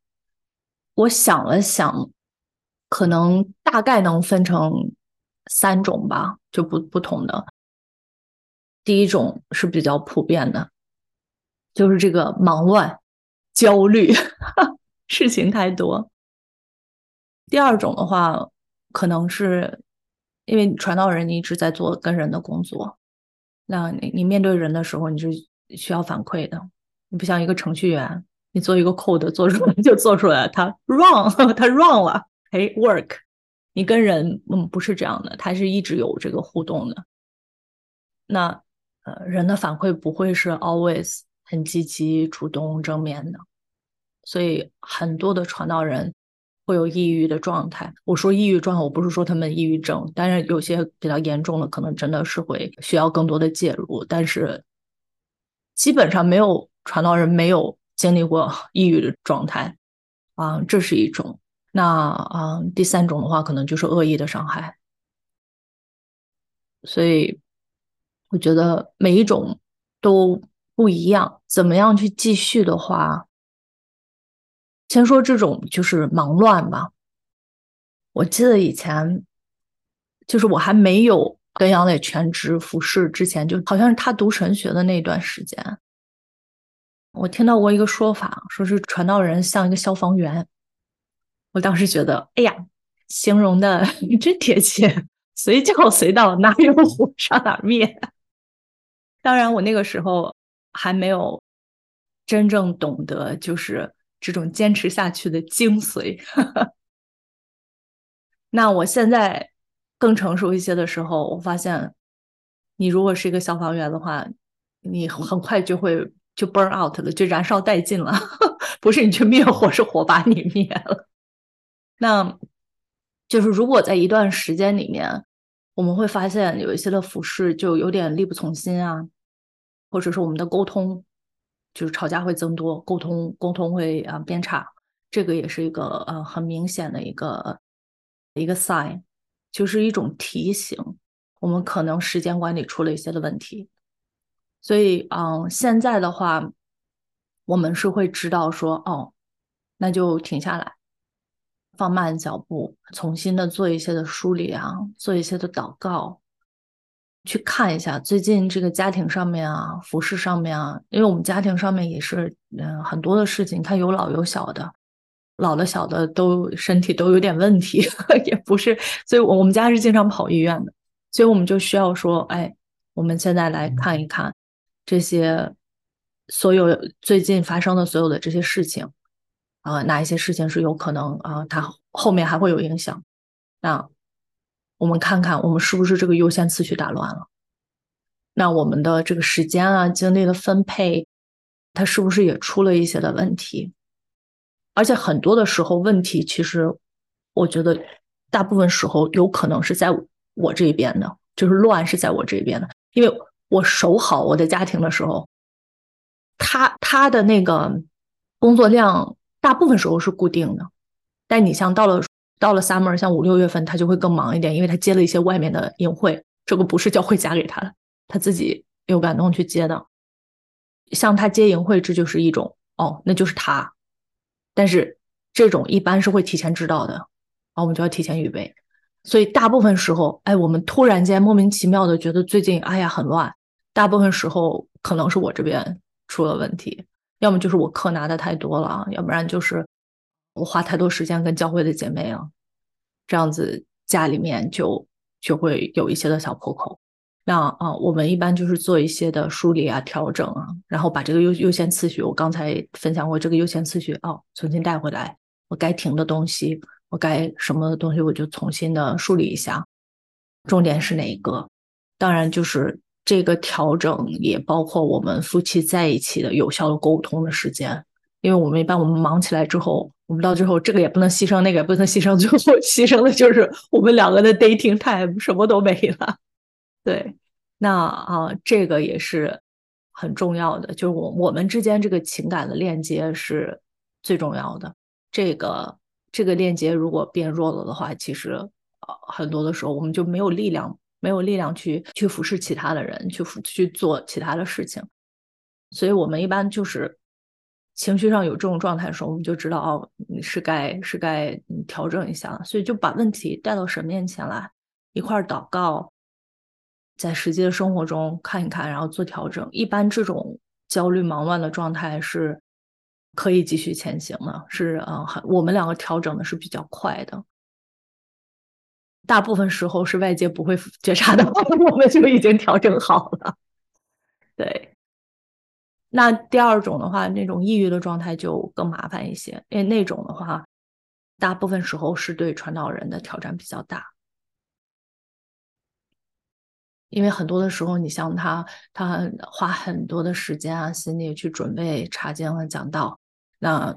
我想了想，可能大概能分成三种吧。就不不同的，第一种是比较普遍的，就是这个忙乱、焦虑，事情太多。第二种的话，可能是因为传道人你一直在做跟人的工作，那你你面对人的时候，你是需要反馈的。你不像一个程序员，你做一个 code 做出来就做出来，它 wrong，它 wrong 了，哎，work。你跟人，嗯，不是这样的，他是一直有这个互动的。那，呃，人的反馈不会是 always 很积极、主动、正面的，所以很多的传道人会有抑郁的状态。我说抑郁状态，我不是说他们抑郁症，但是有些比较严重的，可能真的是会需要更多的介入。但是基本上没有传道人没有经历过 抑郁的状态啊，这是一种。那啊、第三种的话，可能就是恶意的伤害。所以我觉得每一种都不一样。怎么样去继续的话，先说这种就是忙乱吧。我记得以前就是我还没有跟杨磊全职服侍之前，就好像是他读神学的那段时间，我听到过一个说法，说是传道人像一个消防员。我当时觉得，哎呀，形容的 真贴切，随叫随到，哪有火上哪灭。当然，我那个时候还没有真正懂得，就是这种坚持下去的精髓。那我现在更成熟一些的时候，我发现，你如果是一个消防员的话，你很快就会就 burn out 了，就燃烧殆尽了。不是你去灭火，是火把你灭了。那就是，如果在一段时间里面，我们会发现有一些的服饰就有点力不从心啊，或者是我们的沟通就是吵架会增多，沟通沟通会啊变差，这个也是一个呃很明显的一个一个 sign，就是一种提醒，我们可能时间管理出了一些的问题。所以嗯，现在的话，我们是会知道说哦，那就停下来。放慢脚步，重新的做一些的梳理啊，做一些的祷告，去看一下最近这个家庭上面啊，服饰上面啊，因为我们家庭上面也是，嗯，很多的事情，它有老有小的，老的小的都身体都有点问题，也不是，所以我们家是经常跑医院的，所以我们就需要说，哎，我们现在来看一看这些所有最近发生的所有的这些事情。啊、呃，哪一些事情是有可能啊、呃，它后面还会有影响？那我们看看我们是不是这个优先次序打乱了。那我们的这个时间啊、精力的分配，它是不是也出了一些的问题？而且很多的时候，问题其实我觉得大部分时候有可能是在我这边的，就是乱是在我这边的，因为我守好我的家庭的时候，他他的那个工作量大部分时候是固定的，但你像到了到了 summer，像五六月份，他就会更忙一点，因为他接了一些外面的营会，这个不是教会加给他的。他自己有感动去接的，像他接营会，这就是一种哦，那就是他。但是这种一般是会提前知道的，然后我们就要提前预备。所以大部分时候，哎，我们突然间莫名其妙的觉得最近哎呀很乱。大部分时候可能是我这边出了问题，要么就是我课拿的太多了，要不然就是我花太多时间跟教会的姐妹了，这样子家里面就就会有一些的小破口。那啊，我们一般就是做一些的梳理啊、调整啊，然后把这个优优先次序，我刚才分享过这个优先次序哦，重新带回来。我该停的东西，我该什么的东西，我就重新的梳理一下。重点是哪一个？当然就是这个调整也包括我们夫妻在一起的有效的沟通的时间，因为我们一般我们忙起来之后，我们到最后这个也不能牺牲，那个也不能牺牲，最后 牺牲的就是我们两个的 dating time，什么都没了。对，那啊，这个也是很重要的，就是我我们之间这个情感的链接是最重要的。这个这个链接如果变弱了的话，其实啊，很多的时候我们就没有力量，没有力量去去服侍其他的人，去去做其他的事情。所以我们一般就是情绪上有这种状态的时候，我们就知道哦，你是该是该调整一下了，所以就把问题带到神面前来，一块儿祷告。在实际的生活中看一看，然后做调整。一般这种焦虑忙乱的状态是可以继续前行的，是嗯，很我们两个调整的是比较快的。大部分时候是外界不会觉察的，我们就已经调整好了。对，那第二种的话，那种抑郁的状态就更麻烦一些，因为那种的话，大部分时候是对传道人的挑战比较大。因为很多的时候，你像他，他花很多的时间啊、心力去准备查经和讲道，那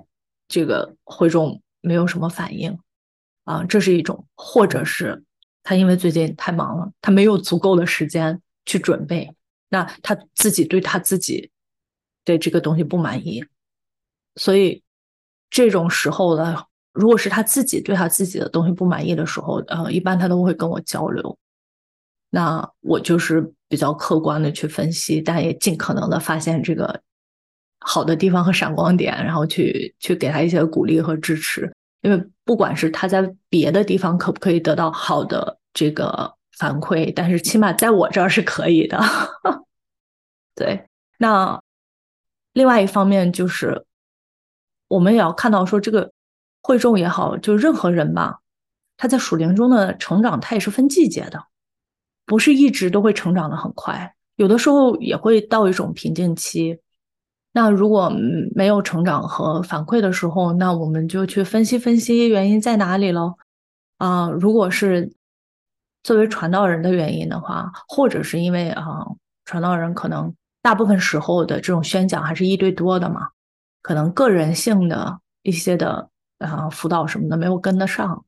这个会众没有什么反应啊，这是一种；或者是他因为最近太忙了，他没有足够的时间去准备，那他自己对他自己对这个东西不满意，所以这种时候呢，如果是他自己对他自己的东西不满意的时候，呃，一般他都会跟我交流。那我就是比较客观的去分析，但也尽可能的发现这个好的地方和闪光点，然后去去给他一些鼓励和支持。因为不管是他在别的地方可不可以得到好的这个反馈，但是起码在我这儿是可以的。对，那另外一方面就是我们也要看到说，这个会众也好，就任何人吧，他在属灵中的成长，他也是分季节的。不是一直都会成长的很快，有的时候也会到一种瓶颈期。那如果没有成长和反馈的时候，那我们就去分析分析原因在哪里喽。啊、如果是作为传道人的原因的话，或者是因为啊、传道人可能大部分时候的这种宣讲还是一对多的嘛，可能个人性的一些的啊、辅导什么的没有跟得上。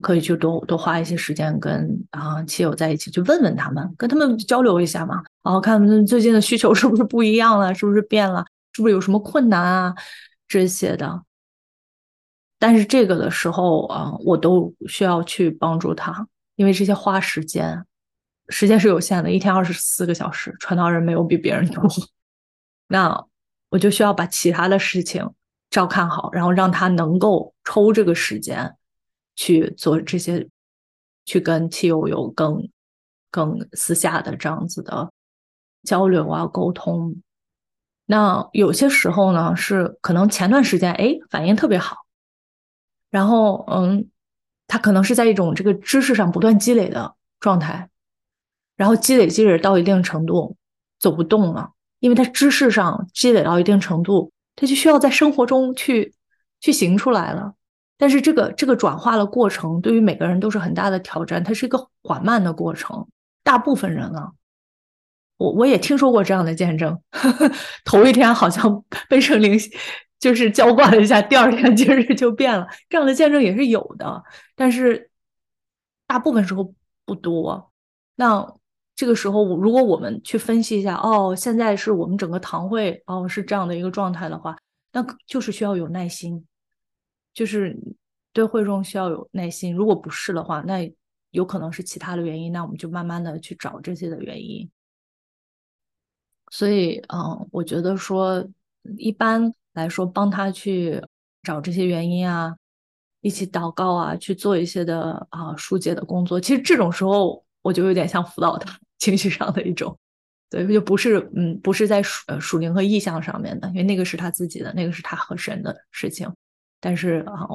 可以去多多花一些时间跟啊亲友在一起，去问问他们，跟他们交流一下嘛，然后看他们最近的需求是不是不一样了，是不是变了，是不是有什么困难啊这些的。但是这个的时候啊，我都需要去帮助他，因为这些花时间，时间是有限的，一天二十四个小时，传道人没有比别人多，那我就需要把其他的事情照看好，然后让他能够抽这个时间。去做这些，去跟妻友有更更私下的这样子的交流啊沟通。那有些时候呢，是可能前段时间哎反应特别好，然后嗯，他可能是在一种这个知识上不断积累的状态，然后积累积累到一定程度走不动了，因为他知识上积累到一定程度，他就需要在生活中去去行出来了。但是这个这个转化的过程对于每个人都是很大的挑战，它是一个缓慢的过程。大部分人啊，我我也听说过这样的见证，呵呵，头一天好像被圣灵就是浇灌了一下，第二天今日就变了，这样的见证也是有的，但是大部分时候不多。那这个时候，如果我们去分析一下，哦，现在是我们整个堂会哦是这样的一个状态的话，那就是需要有耐心，就是对会众需要有耐心。如果不是的话，那有可能是其他的原因，那我们就慢慢的去找这些的原因。所以，嗯，我觉得说，一般来说，帮他去找这些原因啊，一起祷告啊，去做一些的啊疏解的工作。其实这种时候，我就有点像辅导他情绪上的一种，对，就不是，嗯，不是在属属灵和意向上面的，因为那个是他自己的，那个是他和神的事情。但是啊，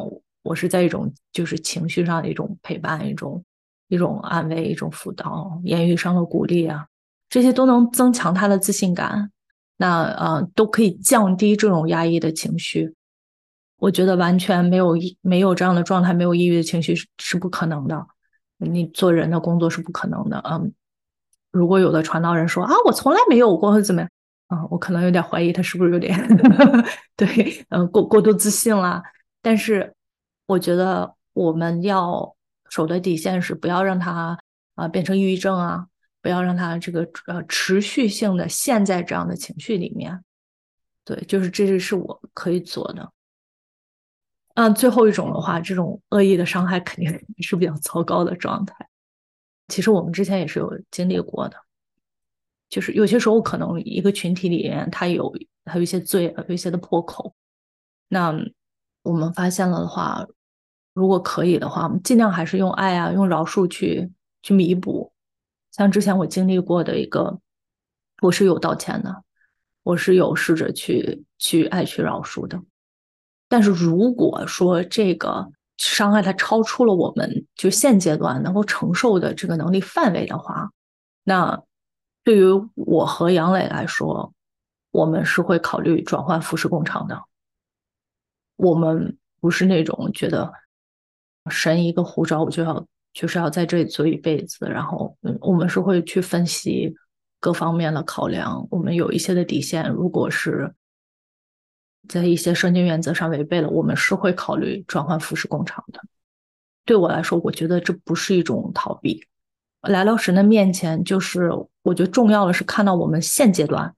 我是在一种就是情绪上的一种陪伴，一种。一种安慰，一种辅导，言语上的鼓励啊，这些都能增强他的自信感，那呃都可以降低这种压抑的情绪。我觉得完全没有没有这样的状态，没有抑郁的情绪是是不可能的。你做人的工作是不可能的。嗯，如果有的传道人说啊，我从来没有过，或怎么样啊，我可能有点怀疑他是不是有点 对，嗯，过过度自信了。但是我觉得我们要。守的底线是不要让他啊、变成抑郁症啊，不要让他这个呃持续性的陷在这样的情绪里面。对，就是这是是我可以做的。嗯，最后一种的话，这种恶意的伤害肯定是比较糟糕的状态。其实我们之前也是有经历过的，就是有些时候可能一个群体里面他有他有一些罪，有一些的破口，那我们发现了的话。如果可以的话，我们尽量还是用爱啊，用饶恕去去弥补。像之前我经历过的一个，我是有道歉的，我是有试着去去爱去饶恕的。但是如果说这个伤害它超出了我们就现阶段能够承受的这个能力范围的话，那对于我和杨磊来说，我们是会考虑转换服饰工厂的。我们不是那种觉得。神一个护照，我就要就是要在这里做一辈子。然后，我们是会去分析各方面的考量。我们有一些的底线，如果是在一些圣经原则上违背了，我们是会考虑转换服饰工厂的。对我来说，我觉得这不是一种逃避。来到神的面前，就是我觉得重要的是看到我们现阶段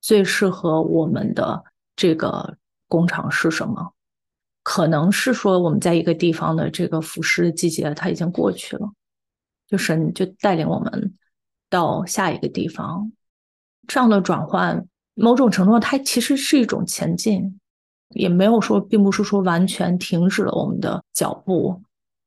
最适合我们的这个工厂是什么。可能是说我们在一个地方的这个服饰季节，它已经过去了，就神就带领我们到下一个地方，这样的转换，某种程度上它其实是一种前进，也没有说，并不是说完全停止了我们的脚步。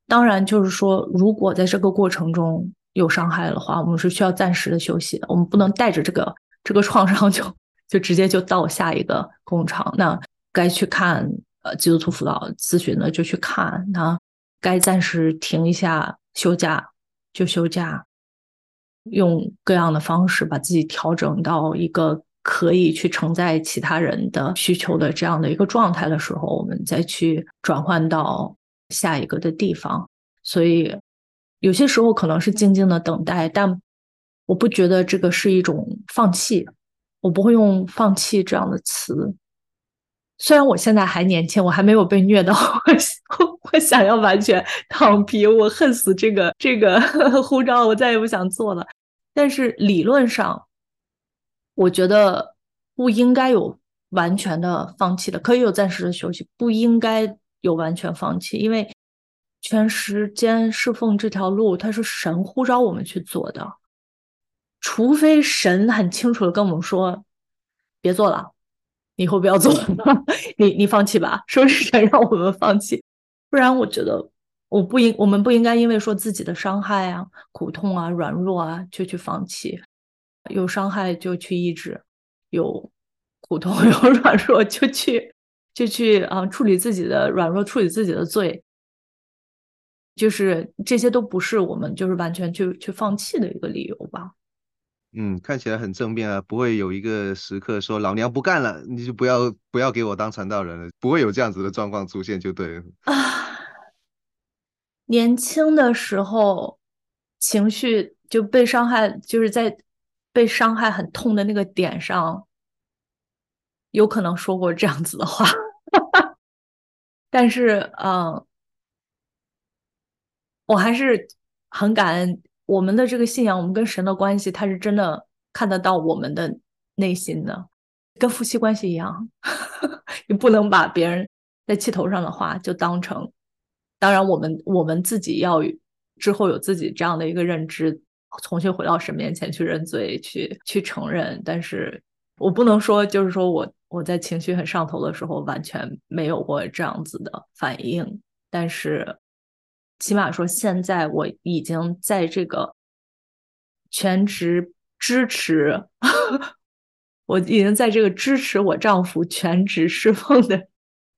当然，就是说，如果在这个过程中有伤害的话，我们是需要暂时的休息的，我们不能带着这个这个创伤就就直接就到下一个工厂，那该去看。呃，基督徒辅导咨询的就去看，那该暂时停一下休假就休假，用各样的方式把自己调整到一个可以去承载其他人的需求的这样的一个状态的时候，我们再去转换到下一个的地方。所以有些时候可能是静静的等待，但我不觉得这个是一种放弃，我不会用放弃这样的词。虽然我现在还年轻，我还没有被虐到，我我想要完全躺平，我恨死这个这个 护照，我再也不想做了。但是理论上，我觉得不应该有完全的放弃的，可以有暂时的休息，不应该有完全放弃，因为全时间侍奉这条路，它是神呼召我们去做的，除非神很清楚的跟我们说，别做了。以后不要做了，你你放弃吧，说是想让我们放弃？不然我觉得我不应，我们不应该因为说自己的伤害啊、苦痛啊、软弱啊就去放弃，有伤害就去医治，有苦痛 有软弱就去就去啊处理自己的软弱，处理自己的罪，就是这些都不是我们就是完全去去放弃的一个理由吧。嗯，看起来很正面啊，不会有一个时刻说老娘不干了，你就不要不要给我当传道人了，不会有这样子的状况出现就对了。啊，年轻的时候情绪就被伤害，就是在被伤害很痛的那个点上，有可能说过这样子的话。但是，嗯，我还是很感恩我们的这个信仰，我们跟神的关系，他是真的看得到我们的内心的。跟夫妻关系一样，你不能把别人在气头上的话就当成。当然，我们我们自己要之后有自己这样的一个认知，重新回到神面前去认罪，去去承认。但是我不能说，就是说我我在情绪很上头的时候完全没有过这样子的反应。但是起码说，现在我已经在这个全职支持。我已经在这个支持我丈夫全职侍奉的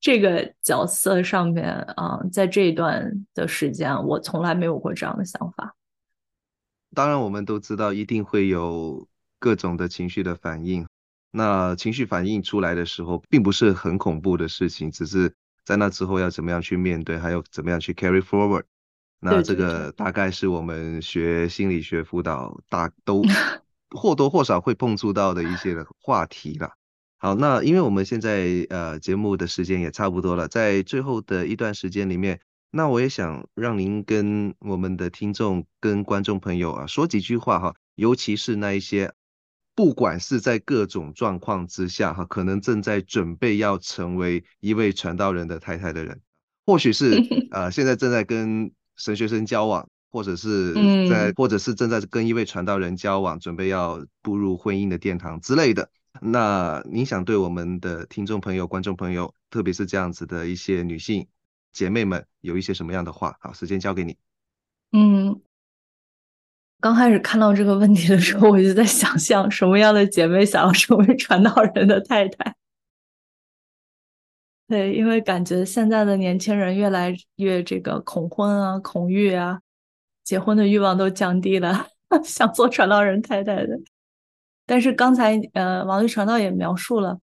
这个角色上面啊，在这一段的时间，我从来没有过这样的想法。当然，我们都知道一定会有各种的情绪的反应。那情绪反应出来的时候，并不是很恐怖的事情，只是在那之后要怎么样去面对，还有怎么样去 carry forward。那这个大概是我们学心理学辅导大都。或多或少会碰触到的一些的话题了。好，那因为我们现在呃节目的时间也差不多了，在最后的一段时间里面，那我也想让您跟我们的听众跟观众朋友啊说几句话哈，尤其是那一些不管是在各种状况之下哈，可能正在准备要成为一位传道人的太太的人，或许是 呃现在正在跟神学生交往。或者是在，或者是正在跟一位传道人交往，准备要步入婚姻的殿堂之类的。那您想对我们的听众朋友、观众朋友，特别是这样子的一些女性姐妹们，有一些什么样的话？好，时间交给你。嗯，刚开始看到这个问题的时候，我就在想象什么样的姐妹想要成为传道人的太太。对，因为感觉现在的年轻人越来越这个恐婚啊、恐育啊。结婚的欲望都降低了，想做传道人太太的。但是刚才呃，王律传道也描述了，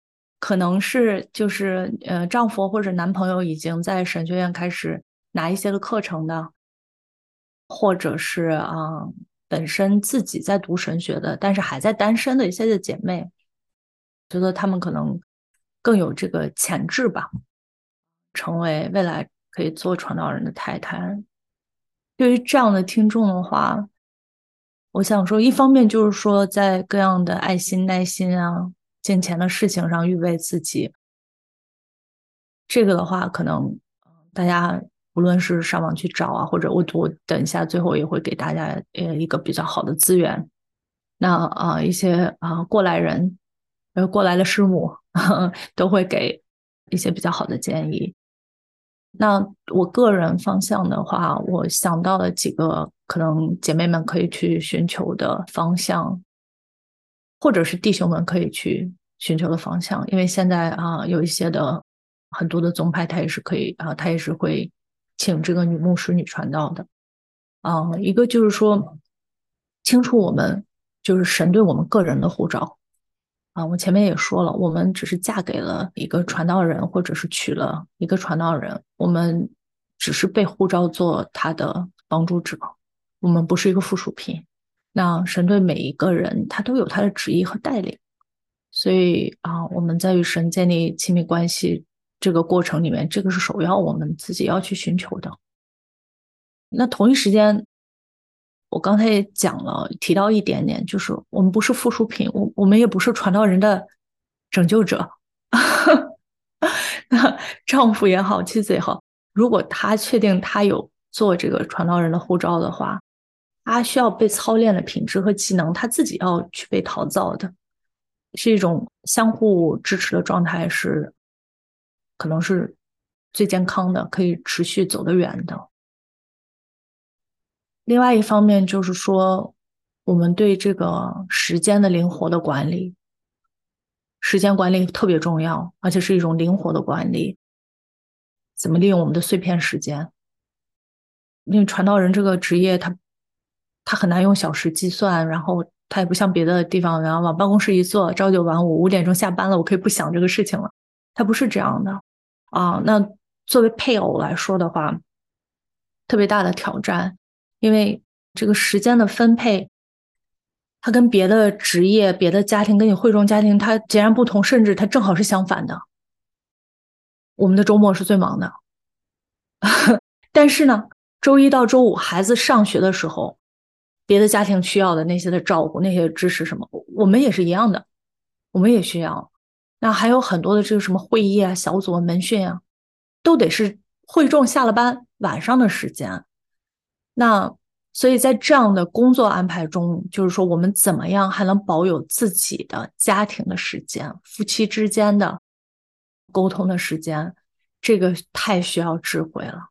可能是就是呃，丈夫或者男朋友已经在神学院开始拿一些的课程的，或者是啊、本身自己在读神学的，但是还在单身的一些的姐妹，觉得他们可能更有这个潜质吧，成为未来可以做传道人的太太。对于这样的听众的话，我想说，一方面就是说，在各样的爱心、耐心啊、金钱的事情上预备自己。这个的话，可能大家无论是上网去找啊，或者我我等一下最后也会给大家呃一个比较好的资源。那啊、一些啊、过来人，呃过来的师母 都会给一些比较好的建议。那我个人方向的话，我想到了几个可能姐妹们可以去寻求的方向，或者是弟兄们可以去寻求的方向。因为现在啊，有一些的很多的宗派，他也是可以啊，他也是会请这个女牧师、女传道的。啊，一个就是说，清楚我们就是神对我们个人的呼召。啊，我前面也说了，我们只是嫁给了一个传道人，或者是娶了一个传道人，我们只是被呼召做他的帮助者，我们不是一个附属品。那神对每一个人，他都有他的旨意和带领，所以啊，我们在与神建立亲密关系这个过程里面，这个是首要我们自己要去寻求的。那同一时间。我刚才也讲了，提到一点点，就是我们不是附属品，我我们也不是传道人的拯救者。那 丈夫也好，妻子也好，如果他确定他有做这个传道人的护照的话，他需要被操练的品质和技能，他自己要去被陶造的，是一种相互支持的状态，是可能是最健康的，可以持续走得远的。另外一方面就是说，我们对这个时间的灵活的管理，时间管理特别重要，而且是一种灵活的管理。怎么利用我们的碎片时间？因为传道人这个职业，他他很难用小时计算，然后他也不像别的地方，然后往办公室一坐，朝九晚五，五点钟下班了，我可以不想这个事情了。他不是这样的啊。那作为配偶来说的话。特别大的挑战，因为这个时间的分配，它跟别的职业、别的家庭跟你会众家庭它截然不同，甚至它正好是相反的。我们的周末是最忙的，但是呢，周一到周五孩子上学的时候，别的家庭需要的那些的照顾、那些支持什么，我们也是一样的，我们也需要。那还有很多的这个什么会议啊、小组啊、门训啊，都得是会众下了班晚上的时间。那所以在这样的工作安排中，就是说我们怎么样还能保有自己的家庭的时间、夫妻之间的沟通的时间，这个太需要智慧了。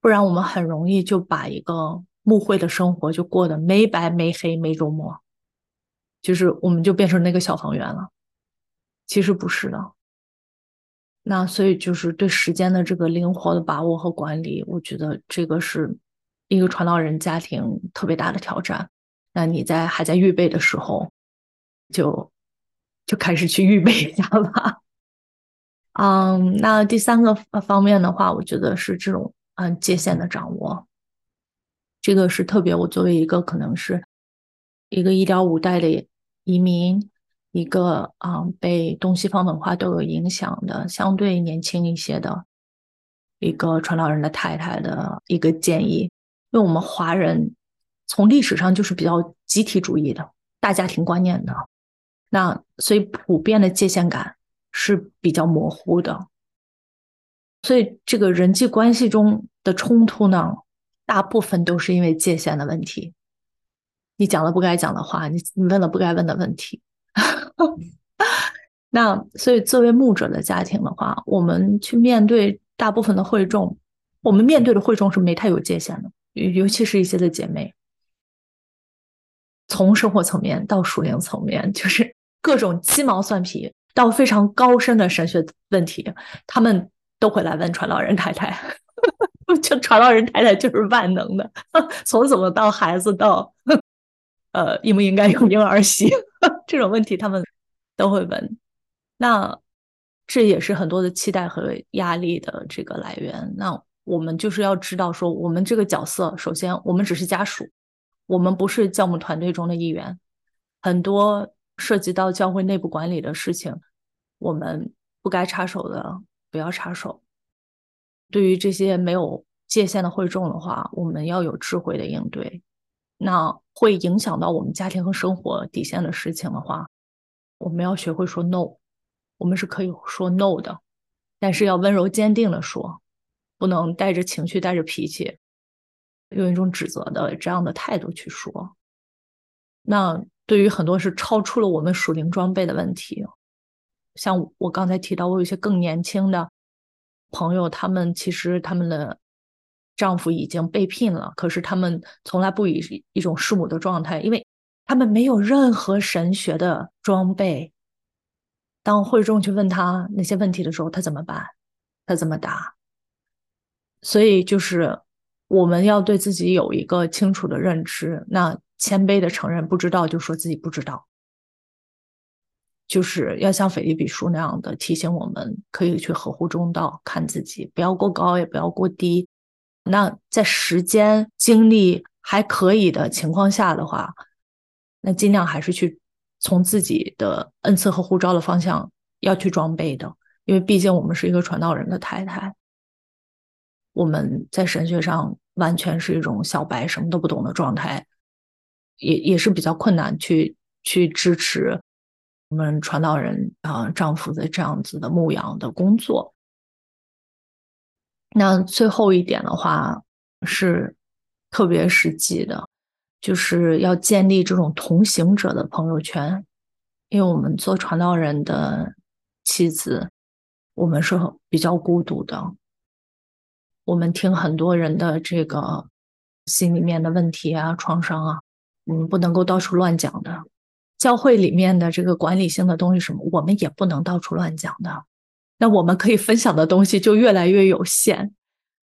不然我们很容易就把一个牧会的生活就过得没白没黑没周末，就是我们就变成那个小房员了。其实不是的。那所以就是对时间的这个灵活的把握和管理，我觉得这个是一个传道人家庭特别大的挑战。那你在还在预备的时候，就就开始去预备一下吧。嗯，那第三个方面的话，我觉得是这种嗯界限的掌握。这个是特别，我作为一个可能是一个一点五代的移民，一个啊、被东西方文化都有影响的相对年轻一些的一个传道人的太太的一个建议，因为我们华人从历史上就是比较集体主义的大家庭观念的，那所以普遍的界限感是比较模糊的，所以这个人际关系中的冲突呢，大部分都是因为界限的问题。你讲了不该讲的话，你你问了不该问的问题。那所以作为牧者的家庭的话，我们去面对大部分的会众，我们面对的会众是没太有界限的，尤其是一些的姐妹，从生活层面到属灵层面，就是各种鸡毛蒜皮到非常高深的神学问题，他们都会来问传道人太太。就传道人太太就是万能的，从怎么到孩子到，呃，应不应该有婴儿洗 这种问题，他们都会问。那这也是很多的期待和压力的这个来源。那我们就是要知道说，我们这个角色，首先我们只是家属，我们不是教牧团队中的一员。很多涉及到教会内部管理的事情，我们不该插手的，不要插手。对于这些没有界限的会众的话，我们要有智慧的应对。那会影响到我们家庭和生活底线的事情的话，我们要学会说 no。我们是可以说 no 的，但是要温柔坚定的说，不能带着情绪、带着脾气，用一种指责的这样的态度去说。那对于很多是超出了我们属灵装备的问题，像我刚才提到，我有一些更年轻的。朋友，他们其实他们的丈夫已经被聘了，可是他们从来不以一种师母的状态，因为他们没有任何神学的装备。当会众去问他那些问题的时候，他怎么办？他怎么答？所以就是我们要对自己有一个清楚的认知，那谦卑的承认不知道，就说自己不知道。就是要像腓立比书那样的提醒我们，可以去合乎中道，看自己，不要过高，也不要过低。那在时间精力还可以的情况下的话，那尽量还是去从自己的恩赐和呼召的方向要去装备的，因为毕竟我们是一个传道人的太太，我们在神学上完全是一种小白，什么都不懂的状态，也也是比较困难去去支持。我们传道人啊，丈夫的这样子的牧羊的工作。那最后一点的话是特别实际的，就是要建立这种同行者的朋友圈。因为我们做传道人的妻子，我们是比较孤独的。我们听很多人的这个心里面的问题啊、创伤啊，我们不能够到处乱讲的。教会里面的这个管理性的东西什么，我们也不能到处乱讲的。那我们可以分享的东西就越来越有限。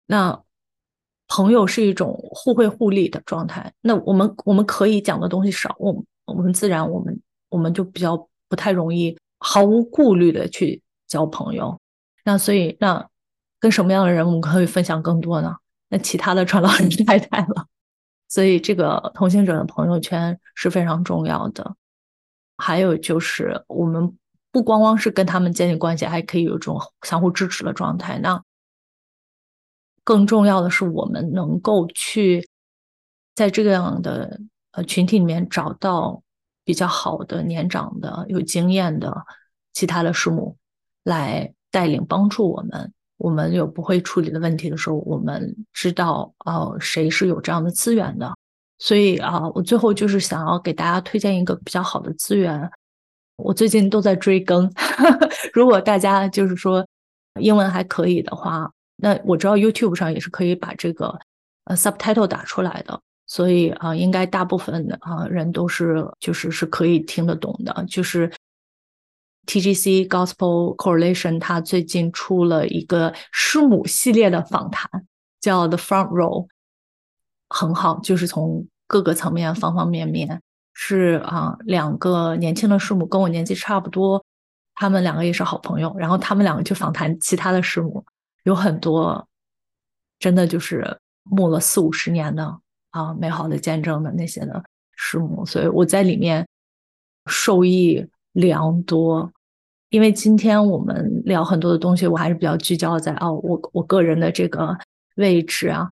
那朋友是一种互惠互利的状态。那我们我们可以讲的东西少，我我们自然我们我们就比较不太容易毫无顾虑的去交朋友。那所以那跟什么样的人我们可以分享更多呢？那其他的传道人太太了。所以这个同行者的朋友圈是非常重要的。还有就是我们不光光是跟他们建立关系，还可以有一种相互支持的状态。那更重要的是，我们能够去在这样的呃群体里面找到比较好的年长的、有经验的其他的师母来带领帮助我们。我们有不会处理的问题的时候，我们知道哦，谁是有这样的资源的。所以啊，我最后就是想要给大家推荐一个比较好的资源。我最近都在追更，如果大家就是说英文还可以的话，那我知道 YouTube 上也是可以把这个呃 subtitle 打出来的。所以啊，应该大部分的啊人都是就是是可以听得懂的，就是 TGC Gospel Correlation 它最近出了一个师母系列的访谈，叫 The Front Row，很好，就是从各个层面、方方面面，是啊，两个年轻的师母跟我年纪差不多，他们两个也是好朋友，然后他们两个去访谈其他的师母，有很多真的就是牧了四五十年的啊，美好的见证的那些的师母，所以我在里面受益良多，因为今天我们聊很多的东西，我还是比较聚焦在哦，我我个人的这个位置啊，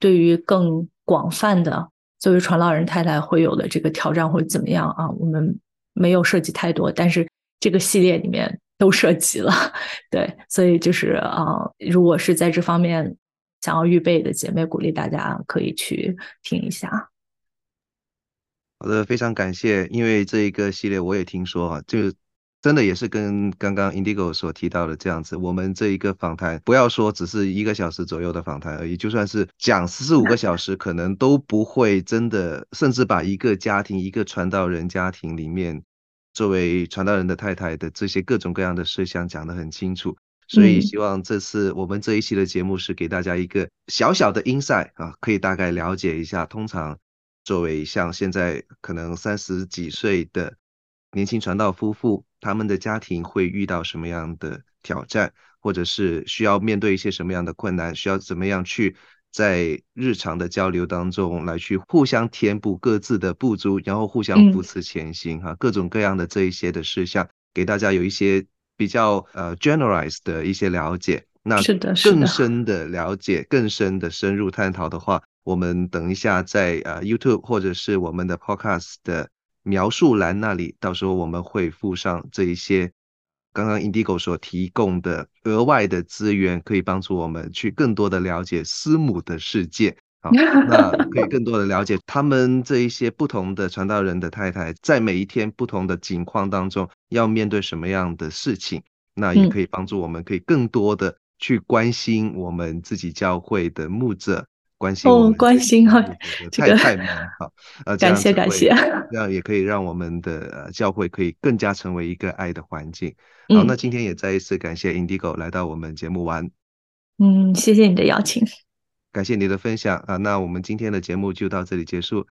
对于更广泛的作为传老人太太会有的这个挑战或者怎么样啊，我们没有涉及太多，但是这个系列里面都涉及了，对，所以就是啊，如果是在这方面想要预备的姐妹，鼓励大家可以去听一下。好的，非常感谢，因为这一个系列我也听说啊，就真的也是跟刚刚 Indigo 所提到的这样子，我们这一个访谈，不要说只是一个小时左右的访谈而已，就算是讲四五个小时，可能都不会真的，甚至把一个家庭、一个传道人家庭里面，作为传道人的太太的这些各种各样的事项讲得很清楚，所以希望这次我们这一期的节目是给大家一个小小的 insight 啊，可以大概了解一下，通常。作为像现在可能三十几岁的年轻传道夫妇，他们的家庭会遇到什么样的挑战，或者是需要面对一些什么样的困难，需要怎么样去在日常的交流当中来去互相填补各自的不足，然后互相扶持前行哈，嗯、各种各样的这一些的事项，给大家有一些比较呃 generalized 的一些了解。那是的更深的了解，更深的深入探讨的话。我们等一下在呃 YouTube 或者是我们的 Podcast 的描述栏那里，到时候我们会附上这一些刚刚 Indigo 所提供的额外的资源，可以帮助我们去更多的了解师母的世界。好，那 可以更多的了解他们这一些不同的传道人的太太，在每一天不同的境况当中要面对什么样的事情，那也可以帮助我们可以更多的去关心我们自己教会的牧者。关心哦，关心哈，太太们好，呃，感谢感谢，这样也可以让我们的教会可以更加成为一个爱的环境。好，那今天也再一次感谢 Indigo 来到我们节目玩。嗯，谢谢你的邀请，感谢你的分享啊。那我们今天的节目就到这里结束，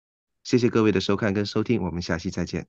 谢谢各位的收看跟收听，我们下期再见。